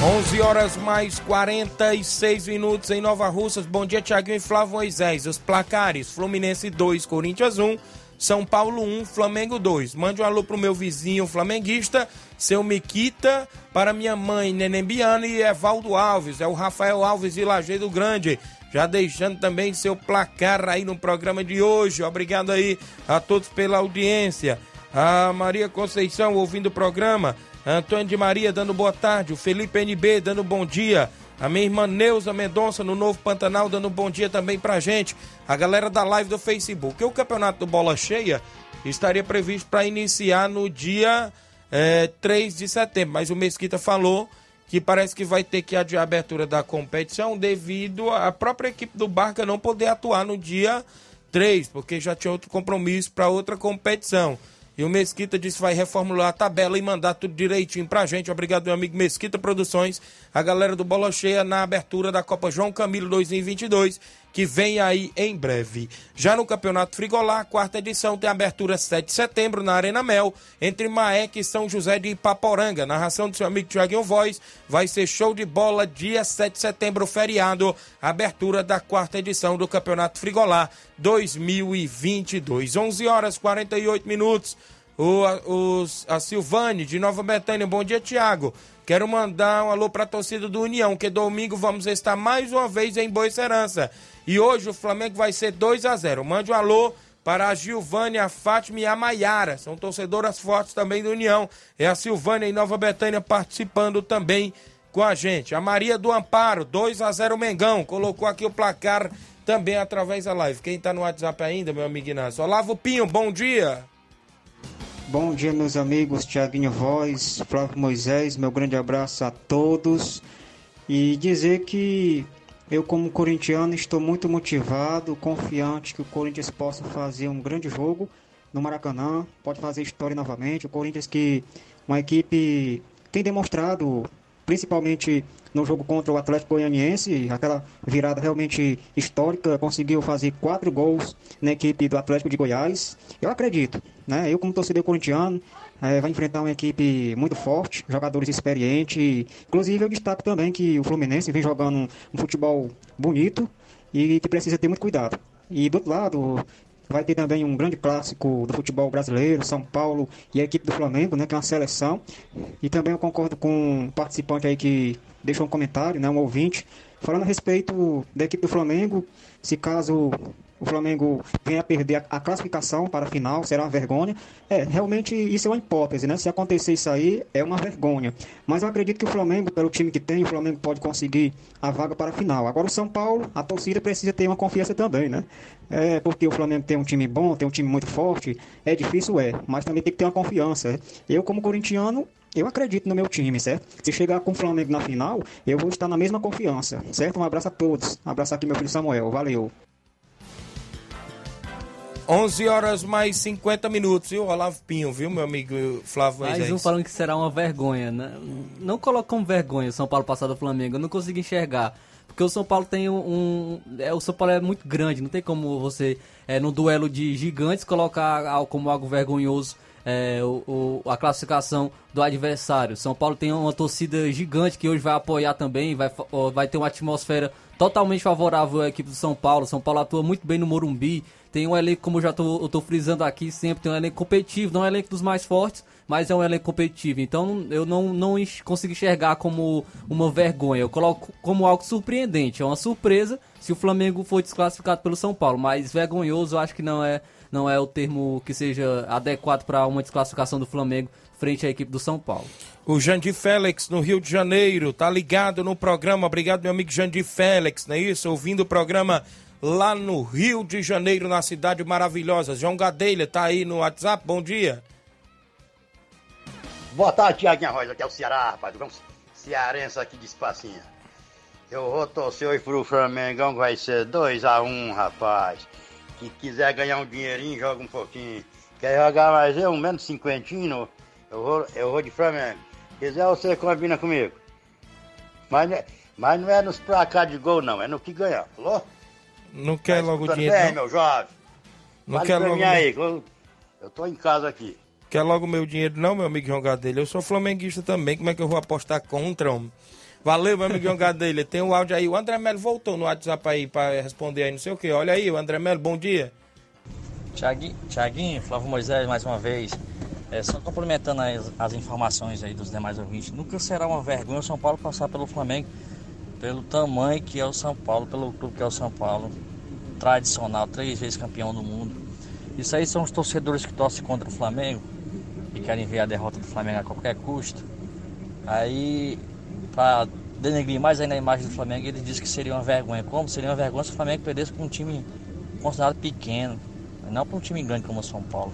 11 horas mais 46 minutos em Nova Russas. Bom dia, Tiaguinho e Flávio Moisés. Os placares: Fluminense 2, Corinthians 1, São Paulo 1, Flamengo 2. Mande um alô pro meu vizinho flamenguista, seu Miquita, para minha mãe Nenembiana e Evaldo Alves. É o Rafael Alves de Lajeado Grande. Já deixando também seu placar aí no programa de hoje. Obrigado aí a todos pela audiência. A Maria Conceição ouvindo o programa. Antônio de Maria dando boa tarde, o Felipe NB dando bom dia, a minha irmã Neuza Mendonça no Novo Pantanal dando bom dia também pra gente, a galera da live do Facebook. O campeonato do Bola Cheia estaria previsto para iniciar no dia é, 3 de setembro, mas o Mesquita falou que parece que vai ter que adiar a abertura da competição devido à própria equipe do Barca não poder atuar no dia 3, porque já tinha outro compromisso para outra competição. E o Mesquita disse vai reformular a tabela e mandar tudo direitinho pra gente. Obrigado, meu amigo Mesquita Produções, a galera do Bola Cheia na abertura da Copa João Camilo 2022, que vem aí em breve. Já no Campeonato Frigolá, quarta edição, tem abertura 7 de setembro na Arena Mel, entre Maek e São José de Ipaporanga. Narração do seu amigo Tiaguinho Voz. Vai ser show de bola dia 7 de setembro, feriado. Abertura da quarta edição do Campeonato Frigolá 2022. 11 horas 48 minutos. O, os, a Silvane de Nova Betânia. Bom dia, Tiago. Quero mandar um alô para a torcida do União, que domingo vamos estar mais uma vez em Boa Serança. E hoje o Flamengo vai ser 2 a 0 Mande um alô para a Gilvânia, a Fátima e a Maiara. São torcedoras fortes também do União. É a Silvânia em Nova Betânia participando também com a gente. A Maria do Amparo, 2 a 0 Mengão. Colocou aqui o placar também através da live. Quem está no WhatsApp ainda, meu amigo Inácio? Olavo Pinho, bom dia. Bom dia, meus amigos, Tiaguinho Voz, Flávio Moisés, meu grande abraço a todos. E dizer que eu, como corintiano, estou muito motivado, confiante que o Corinthians possa fazer um grande jogo no Maracanã, pode fazer história novamente. O Corinthians que uma equipe tem demonstrado, principalmente no jogo contra o Atlético Goianiense, aquela virada realmente histórica, conseguiu fazer quatro gols na equipe do Atlético de Goiás. Eu acredito, né? Eu como torcedor corintiano, é, vai enfrentar uma equipe muito forte, jogadores experientes. Inclusive eu destaco também que o Fluminense vem jogando um futebol bonito e que precisa ter muito cuidado. E do outro lado, vai ter também um grande clássico do futebol brasileiro, São Paulo e a equipe do Flamengo, né, que é uma seleção. E também eu concordo com um participante aí que deixou um comentário, né, um ouvinte, falando a respeito da equipe do Flamengo, se caso o Flamengo venha a perder a, classificação para a final, será uma vergonha. É, realmente isso é uma hipótese, né? Se acontecer isso aí, é uma vergonha. Mas eu acredito que o Flamengo, pelo time que tem, o Flamengo pode conseguir a vaga para a final. Agora o São Paulo, a torcida precisa ter uma confiança também, né? É porque o Flamengo tem um time bom, tem um time muito forte, é difícil, é, mas também tem que ter uma confiança. Eu, como corintiano, eu acredito no meu time, certo? Se chegar com o Flamengo na final, eu vou estar na mesma confiança, certo? Um abraço a todos. Um abraço aqui, meu filho Samuel. Valeu. 11 horas mais 50 minutos, viu? Olavo Pinho, viu, meu amigo Flávio Mais Moisés? um falando que será uma vergonha, né? Não coloca como vergonha o São Paulo passar do Flamengo, eu não consigo enxergar. Porque o São Paulo tem um. um é, o São Paulo é muito grande, não tem como você, é, no duelo de gigantes, colocar como algo vergonhoso é, o, o, a classificação do adversário. São Paulo tem uma torcida gigante que hoje vai apoiar também, vai, vai ter uma atmosfera totalmente favorável à equipe do São Paulo. São Paulo atua muito bem no Morumbi, tem um elenco, como já tô, eu tô frisando aqui sempre, tem um elenco competitivo, não é um elenco dos mais fortes, mas é um elenco competitivo. Então eu não, não consigo enxergar como uma vergonha, eu coloco como algo surpreendente. É uma surpresa se o Flamengo for desclassificado pelo São Paulo, mas vergonhoso eu acho que não é, não é o termo que seja adequado para uma desclassificação do Flamengo frente à equipe do São Paulo. O Jandir Félix, no Rio de Janeiro, tá ligado no programa. Obrigado, meu amigo Jandir Félix, não é isso? Ouvindo o programa lá no Rio de Janeiro, na cidade maravilhosa. João Gadelha tá aí no WhatsApp, bom dia. Boa tarde, Tiaguinha Rosa, aqui é o Ceará, rapaz. Vamos cearense aqui de espacinha. Eu vou torcer hoje pro Flamengão, vai ser 2x1, um, rapaz. Quem quiser ganhar um dinheirinho, joga um pouquinho. Quer jogar mais eu, menos cinquentinho, eu vou, eu vou de Flamengo. Quiser, você combina comigo. Mas Mas não é nos placar de gol, não, é no que ganhar. Falou? Não quer logo o Tudo dinheiro, bem, não? meu jovem? Não Fale quer logo mim meu- aí, eu, tô em casa aqui. Quer logo meu dinheiro, não, meu amigo João Gadelha? Eu sou flamenguista também, como é que eu vou apostar contra, homem? Valeu, meu amigo João Gadelha. Tem um áudio aí. O André Melo voltou no WhatsApp aí pra responder aí, não sei o que. Olha aí, o André Melo, bom dia. Tiaguinho, Tiaguinho, Flávio Moisés, mais uma vez. É, só complementando as, as informações aí dos demais ouvintes. Nunca será uma vergonha o São Paulo passar pelo Flamengo, pelo tamanho que é o São Paulo, pelo clube que é o São Paulo. Tradicional, três vezes campeão do mundo. Isso aí são os torcedores que torcem contra o Flamengo e querem ver a derrota do Flamengo a qualquer custo. Aí, para denegrir mais ainda a imagem do Flamengo, ele diz que seria uma vergonha. Como? Seria uma vergonha se o Flamengo perdesse para um time considerado pequeno, não para um time grande como o São Paulo.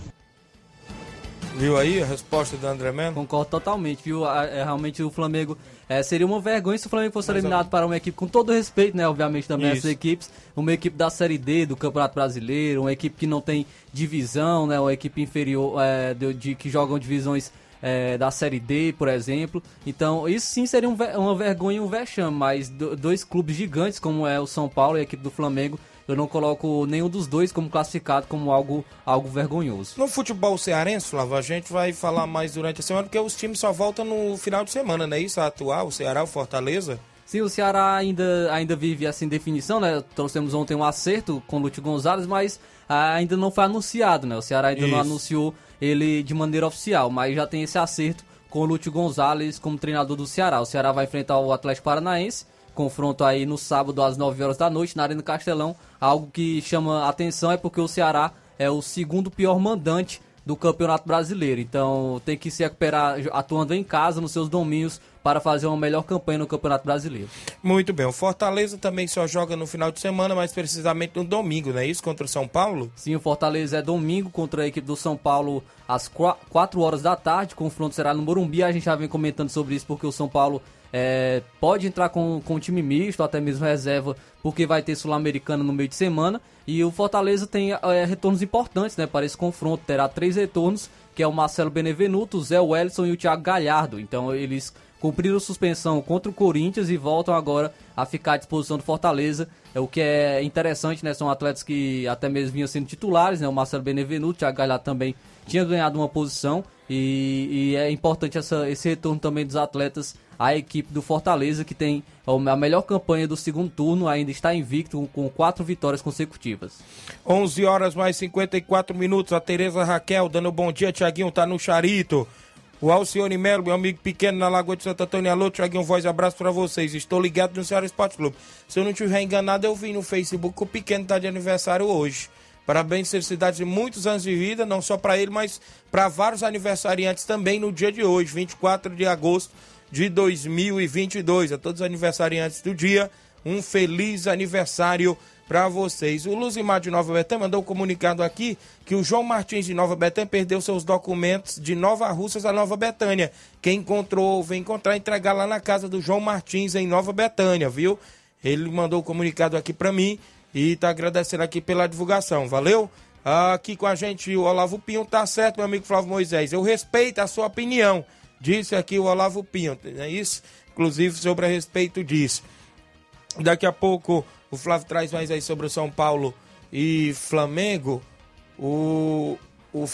Viu aí a resposta do André Melo? Concordo totalmente, viu? É, realmente o Flamengo é, seria uma vergonha se o Flamengo fosse Mas, eliminado para uma equipe, com todo respeito, né? Obviamente, também essas equipes, uma equipe da Série D do Campeonato Brasileiro, uma equipe que não tem divisão, né? Uma equipe inferior é, de, de- que jogam divisões é, da Série D, por exemplo. Então, isso sim seria um uma vergonha e um vexame, mas do- dois clubes gigantes, como é o São Paulo e a equipe do Flamengo, eu não coloco nenhum dos dois como classificado como algo, algo vergonhoso. No futebol cearense, Flávio, a gente vai falar mais durante a semana, porque os times só voltam no final de semana, não é isso? A atuar, o Ceará, o Fortaleza. Sim, o Ceará ainda, ainda vive assim definição, né? Trouxemos ontem um acerto com o Lúcio Gonzalez, mas ah, ainda não foi anunciado, né? O Ceará ainda não Isso. anunciou ele de maneira oficial, mas já tem esse acerto com o Lúcio Gonzalez como treinador do Ceará. O Ceará vai enfrentar o Atlético Paranaense, confronto aí no sábado às 9 horas da noite na Arena Castelão. Algo que chama atenção é porque o Ceará é o segundo pior mandante do Campeonato Brasileiro. Então tem que se recuperar atuando em casa nos seus domínios para fazer uma melhor campanha no Campeonato Brasileiro. Muito bem, o Fortaleza também só joga no final de semana, mas precisamente no domingo, não é isso? Contra o São Paulo? Sim, o Fortaleza é domingo contra a equipe do São Paulo às 4 horas da tarde. O confronto será no Morumbi. A gente já vem comentando sobre isso porque o São Paulo é, pode entrar com, com time misto, até mesmo reserva, porque vai ter Sul-Americana no meio de semana. E o Fortaleza tem é, retornos importantes né, para esse confronto. Terá três retornos, que é o Marcelo Benevenuto, o Zé Wellison e o Thiago Galhardo. Então eles cumpriram suspensão contra o Corinthians e voltam agora a ficar à disposição do Fortaleza. É o que é interessante, né? São atletas que até mesmo vinham sendo titulares, né? O Marcelo Benevenuto, o Thiago Galhardo também tinha ganhado uma posição e, e é importante essa, esse retorno também dos atletas à equipe do Fortaleza, que tem a melhor campanha do segundo turno, ainda está invicto com quatro vitórias consecutivas. 11 horas mais 54 minutos. A Tereza Raquel dando bom dia, Tiaguinho, tá no Charito. O Alcione Melo, meu amigo pequeno na Lagoa de Santo Antônio. Alô, Tiaguinho, voz, abraço pra vocês. Estou ligado no Ceará Esporte Clube. Se eu não estiver enganado, eu vi no Facebook que o pequeno tá de aniversário hoje. Parabéns, felicidades de muitos anos de vida, não só para ele, mas para vários aniversariantes também no dia de hoje, 24 de agosto de 2022. A todos os aniversariantes do dia, um feliz aniversário para vocês. O Luzimar de Nova Betânia mandou um comunicado aqui que o João Martins de Nova Betânia perdeu seus documentos de Nova Russas a Nova Betânia. Quem encontrou, vem encontrar, entregar lá na casa do João Martins em Nova Betânia, viu? Ele mandou o comunicado aqui para mim e tá agradecendo aqui pela divulgação. Valeu? Aqui com a gente o Olavo Pinho, tá certo, meu amigo Flávio Moisés. Eu respeito a sua opinião, disse aqui o Olavo Pinho, é isso? Inclusive sobre a respeito disso. Daqui a pouco o Flávio traz mais aí sobre o São Paulo e Flamengo. O. o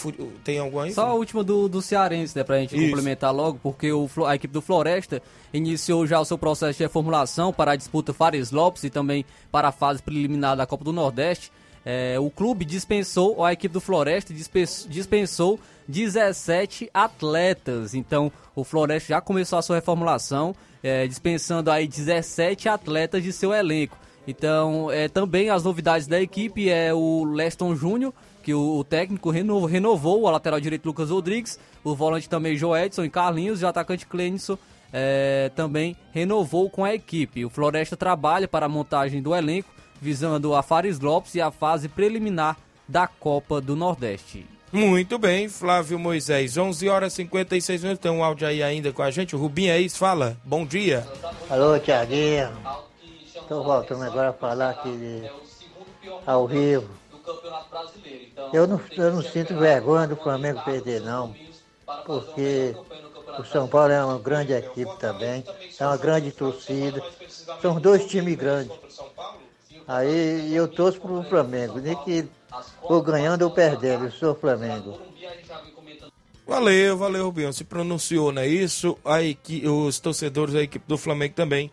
tem algum aí? Só a última do, do Cearense, né, pra gente Isso. complementar logo, porque o, a equipe do Floresta iniciou já o seu processo de reformulação para a disputa Fares Lopes e também para a fase preliminar da Copa do Nordeste. É, o clube dispensou, ou a equipe do Floresta dispensou, dispensou 17 atletas. Então, o Floresta já começou a sua reformulação, é, dispensando aí 17 atletas de seu elenco. Então, é, também as novidades da equipe é o Leston Júnior, que o, o técnico renovou, o lateral direito Lucas Rodrigues, o volante também Joe Edson e Carlinhos, e o atacante Clenison é, também renovou com a equipe. O Floresta trabalha para a montagem do elenco, visando a Fares Lopes e a fase preliminar da Copa do Nordeste. Muito bem, Flávio Moisés. 11 horas e 56 minutos. Tem um áudio aí ainda com a gente. O Rubinho é isso, fala. Bom dia. Alô, Tiaguinho. Estou voltando agora a falar aqui de... ao vivo. Eu não, eu não sinto vergonha do Flamengo perder, não. Porque O São Paulo é uma grande equipe também, é uma grande torcida. São dois times grandes. Aí eu torço pro Flamengo, nem que ou ganhando ou perdendo, eu sou Flamengo. Valeu, valeu, Rubinho. Se pronunciou, não é isso? A equi... Os torcedores da equipe do Flamengo também,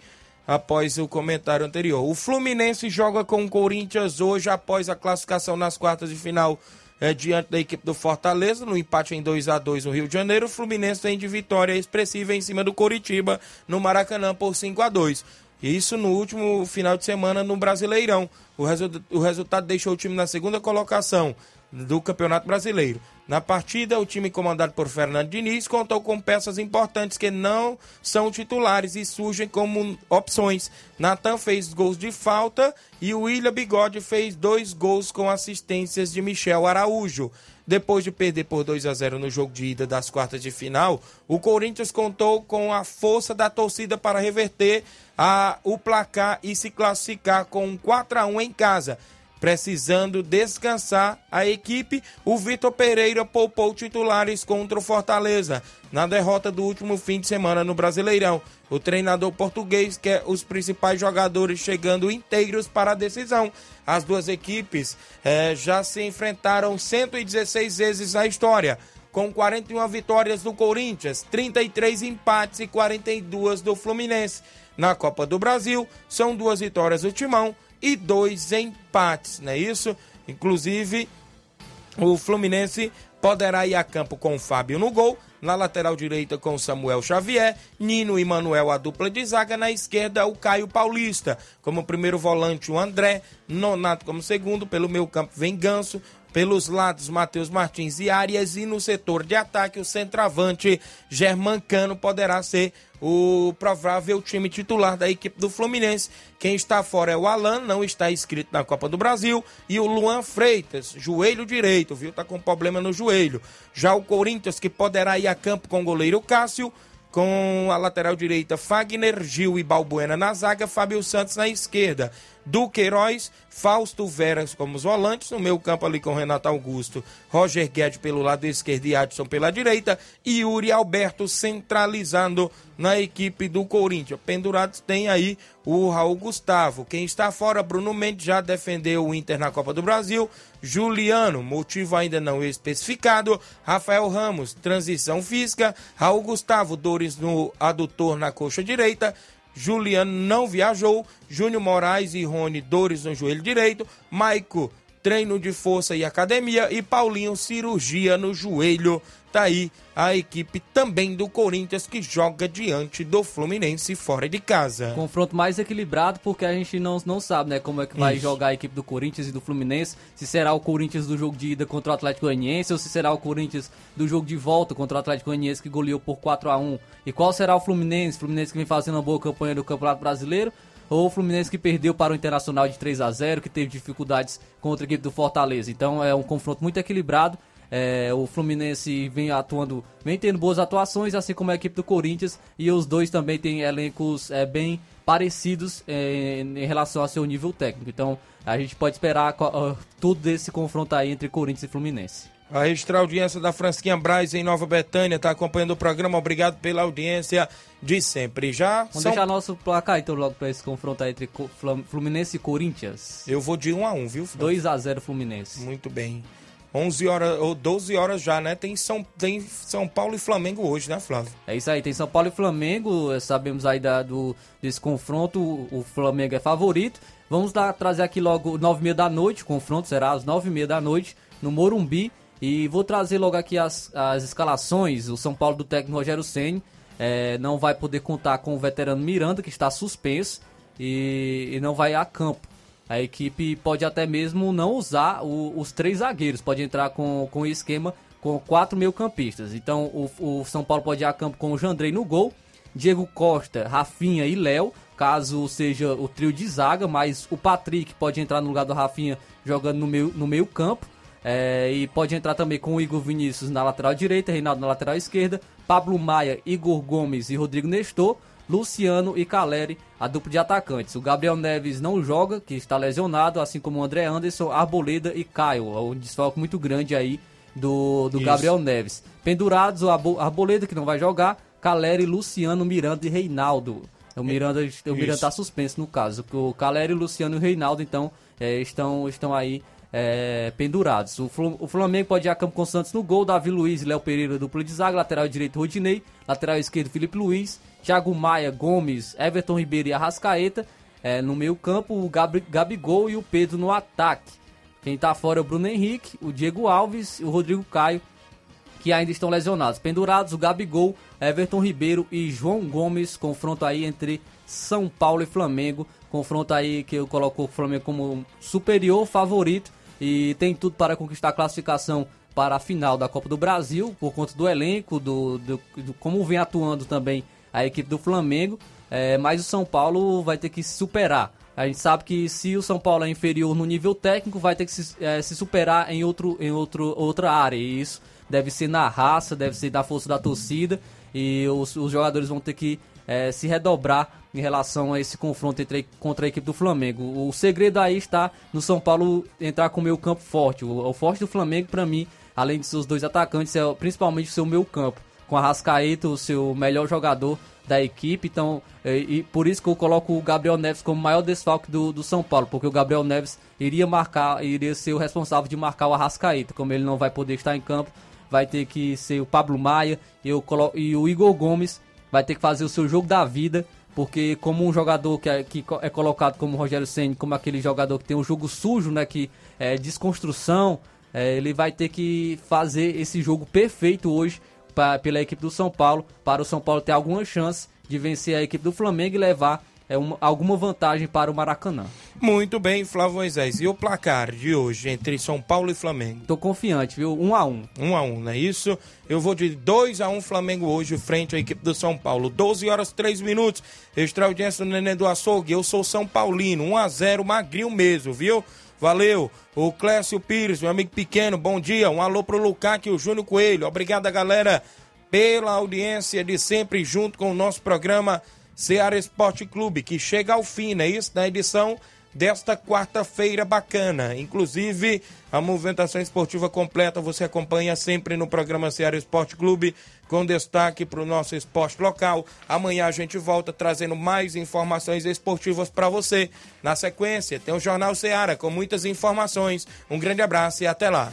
após o comentário anterior. O Fluminense joga com o Corinthians hoje, após a classificação nas quartas de final é, diante da equipe do Fortaleza, no empate em 2 a 2 no Rio de Janeiro. O Fluminense tem de vitória expressiva em cima do Coritiba, no Maracanã, por 5 a 2 Isso no último final de semana no Brasileirão. O, resu... o resultado deixou o time na segunda colocação do Campeonato Brasileiro. Na partida, o time comandado por Fernando Diniz contou com peças importantes que não são titulares e surgem como opções. Natan fez gols de falta e o William Bigode fez dois gols com assistências de Michel Araújo. Depois de perder por 2 a 0 no jogo de ida das quartas de final, o Corinthians contou com a força da torcida para reverter a, o placar e se classificar com 4 a 1 em casa. Precisando descansar a equipe, o Vitor Pereira poupou titulares contra o Fortaleza na derrota do último fim de semana no Brasileirão. O treinador português quer os principais jogadores chegando inteiros para a decisão. As duas equipes eh, já se enfrentaram 116 vezes na história com 41 vitórias do Corinthians, 33 empates e 42 do Fluminense. Na Copa do Brasil, são duas vitórias do Timão e dois empates, não é isso? Inclusive, o Fluminense poderá ir a campo com o Fábio no gol, na lateral direita com Samuel Xavier, Nino e Manuel a dupla de zaga, na esquerda o Caio Paulista, como primeiro volante o André, Nonato como segundo, pelo meio campo vem Ganso, pelos lados, Matheus Martins e Arias. E no setor de ataque, o centroavante Germancano poderá ser o provável time titular da equipe do Fluminense. Quem está fora é o Alan, não está inscrito na Copa do Brasil. E o Luan Freitas, joelho direito, viu? Tá com problema no joelho. Já o Corinthians, que poderá ir a campo com o goleiro Cássio com a lateral direita Fagner, Gil e Balbuena na zaga, Fábio Santos na esquerda. Duqueiroz, Fausto Veras como os volantes, no meio campo ali com Renato Augusto, Roger Guedes pelo lado esquerdo e Adson pela direita, e Yuri Alberto centralizando na equipe do Corinthians. Pendurados tem aí o Raul Gustavo. Quem está fora, Bruno Mendes já defendeu o Inter na Copa do Brasil. Juliano, motivo ainda não especificado. Rafael Ramos, transição física. Raul Gustavo, dores no adutor na coxa direita. Juliano não viajou. Júnior Moraes e Rony, dores no joelho direito. Maico, treino de força e academia. E Paulinho, cirurgia no joelho. Tá aí a equipe também do Corinthians que joga diante do Fluminense fora de casa. Confronto mais equilibrado porque a gente não, não sabe, né, como é que vai Isso. jogar a equipe do Corinthians e do Fluminense, se será o Corinthians do jogo de ida contra o Atlético Goianiense ou se será o Corinthians do jogo de volta contra o Atlético Goianiense que goleou por 4 a 1 e qual será o Fluminense, Fluminense que vem fazendo uma boa campanha no Campeonato Brasileiro ou o Fluminense que perdeu para o Internacional de 3 a 0 que teve dificuldades contra a equipe do Fortaleza. Então é um confronto muito equilibrado. É, o Fluminense vem atuando, vem tendo boas atuações, assim como a equipe do Corinthians, e os dois também têm elencos é, bem parecidos é, em relação ao seu nível técnico. Então a gente pode esperar ah, tudo desse confronto aí entre Corinthians e Fluminense. A registrar a audiência da Fransquinha Braz em Nova Betânia, está acompanhando o programa. Obrigado pela audiência de sempre. Já Vamos são- deixar nosso placar então logo para esse confronto aí entre Fluminense e Corinthians. Eu vou de 1 a 1 viu? 2 a 0 Fluminense. Muito bem. 11 horas ou 12 horas já, né? Tem São, tem São Paulo e Flamengo hoje, né, Flávio? É isso aí, tem São Paulo e Flamengo, eh, sabemos aí da, do, desse confronto, o Flamengo é favorito. Vamos dar, trazer aqui logo 9h30 da noite, o confronto será às 9h30 da noite, no Morumbi. E vou trazer logo aqui as, as escalações, o São Paulo do técnico Rogério Senni eh, não vai poder contar com o veterano Miranda, que está suspenso, e, e não vai a campo. A equipe pode até mesmo não usar o- os três zagueiros, pode entrar com, com esquema com quatro meio-campistas. Então o, o São Paulo pode ir a campo com o Jandrei no gol, Diego Costa, Rafinha e Léo, caso seja o trio de zaga, mas o Patrick pode entrar no lugar do Rafinha jogando no meio, no meio campo. É, e pode entrar também com o Igor Vinícius na lateral direita, Reinaldo na lateral esquerda, Pablo Maia, Igor Gomes e Rodrigo Nestor, Luciano e Caleri, a dupla de atacantes. O Gabriel Neves não joga, que está lesionado, assim como o André Anderson, Arboleda e Caio. É um desfalque muito grande aí do, do Isso. Gabriel Neves. Pendurados, o Arbo- Arboleda, que não vai jogar, Caleri, Luciano, Miranda e Reinaldo. O Miranda, o Miranda tá suspenso no caso. O Caleri, Luciano e o Reinaldo, então, é, estão, estão aí é, pendurados. O, o Flamengo pode ir a campo com Santos no gol, Davi Luiz e Léo Pereira, dupla de zaga, lateral direito Rodinei, lateral esquerdo Felipe Luiz, Thiago Maia, Gomes, Everton Ribeiro e Arrascaeta. É, no meio campo, o Gabigol e o Pedro no ataque. Quem tá fora é o Bruno Henrique, o Diego Alves e o Rodrigo Caio, que ainda estão lesionados. Pendurados, o Gabigol, Everton Ribeiro e João Gomes. Confronto aí entre São Paulo e Flamengo. Confronto aí que eu coloco o Flamengo como superior, favorito. E tem tudo para conquistar a classificação para a final da Copa do Brasil, por conta do elenco, do, do, do como vem atuando também a equipe do Flamengo. É, mas o São Paulo vai ter que se superar. A gente sabe que se o São Paulo é inferior no nível técnico, vai ter que se, é, se superar em, outro, em outro, outra área. E isso deve ser na raça, deve ser da força da torcida. E os, os jogadores vão ter que é, se redobrar em relação a esse confronto entre, contra a equipe do Flamengo. O segredo aí está no São Paulo entrar com o meio campo forte. O, o forte do Flamengo, para mim, além de seus dois atacantes, é principalmente o seu meio campo. Com a Rascaeta, o seu melhor jogador da equipe, então é, e por isso que eu coloco o Gabriel Neves como maior desfalque do, do São Paulo, porque o Gabriel Neves iria marcar, iria ser o responsável de marcar o Arrascaeta, como ele não vai poder estar em campo, vai ter que ser o Pablo Maia e, eu e o Igor Gomes vai ter que fazer o seu jogo da vida, porque como um jogador que é, que é colocado como Rogério Senna, como aquele jogador que tem um jogo sujo, né, que é desconstrução, é, ele vai ter que fazer esse jogo perfeito hoje pa- pela equipe do São Paulo, para o São Paulo ter alguma chance de vencer a equipe do Flamengo e levar é, uma- alguma vantagem para o Maracanã. Muito bem, Flávio Moisés. E o placar de hoje entre São Paulo e Flamengo? Tô confiante, viu? Um a um. Um a um, não é isso? Eu vou de 2 a 1 um Flamengo hoje, frente à equipe do São Paulo. 12 horas 3 minutos. Extra audiência do Nenê do Açougue. Eu sou São Paulino. 1 a 0 magrinho mesmo, viu? Valeu. O Clécio Pires, meu amigo pequeno, bom dia. Um alô pro Lucac e o Júnior Coelho. Obrigado, galera, pela audiência de sempre junto com o nosso programa Ceará Esporte Clube, que chega ao fim, não é isso? Na edição desta quarta-feira bacana. Inclusive, a movimentação esportiva completa você acompanha sempre no programa Ceará Esporte Clube, com destaque para o nosso esporte local. Amanhã a gente volta trazendo mais informações esportivas para você. Na sequência, tem o Jornal Ceará com muitas informações. Um grande abraço e até lá.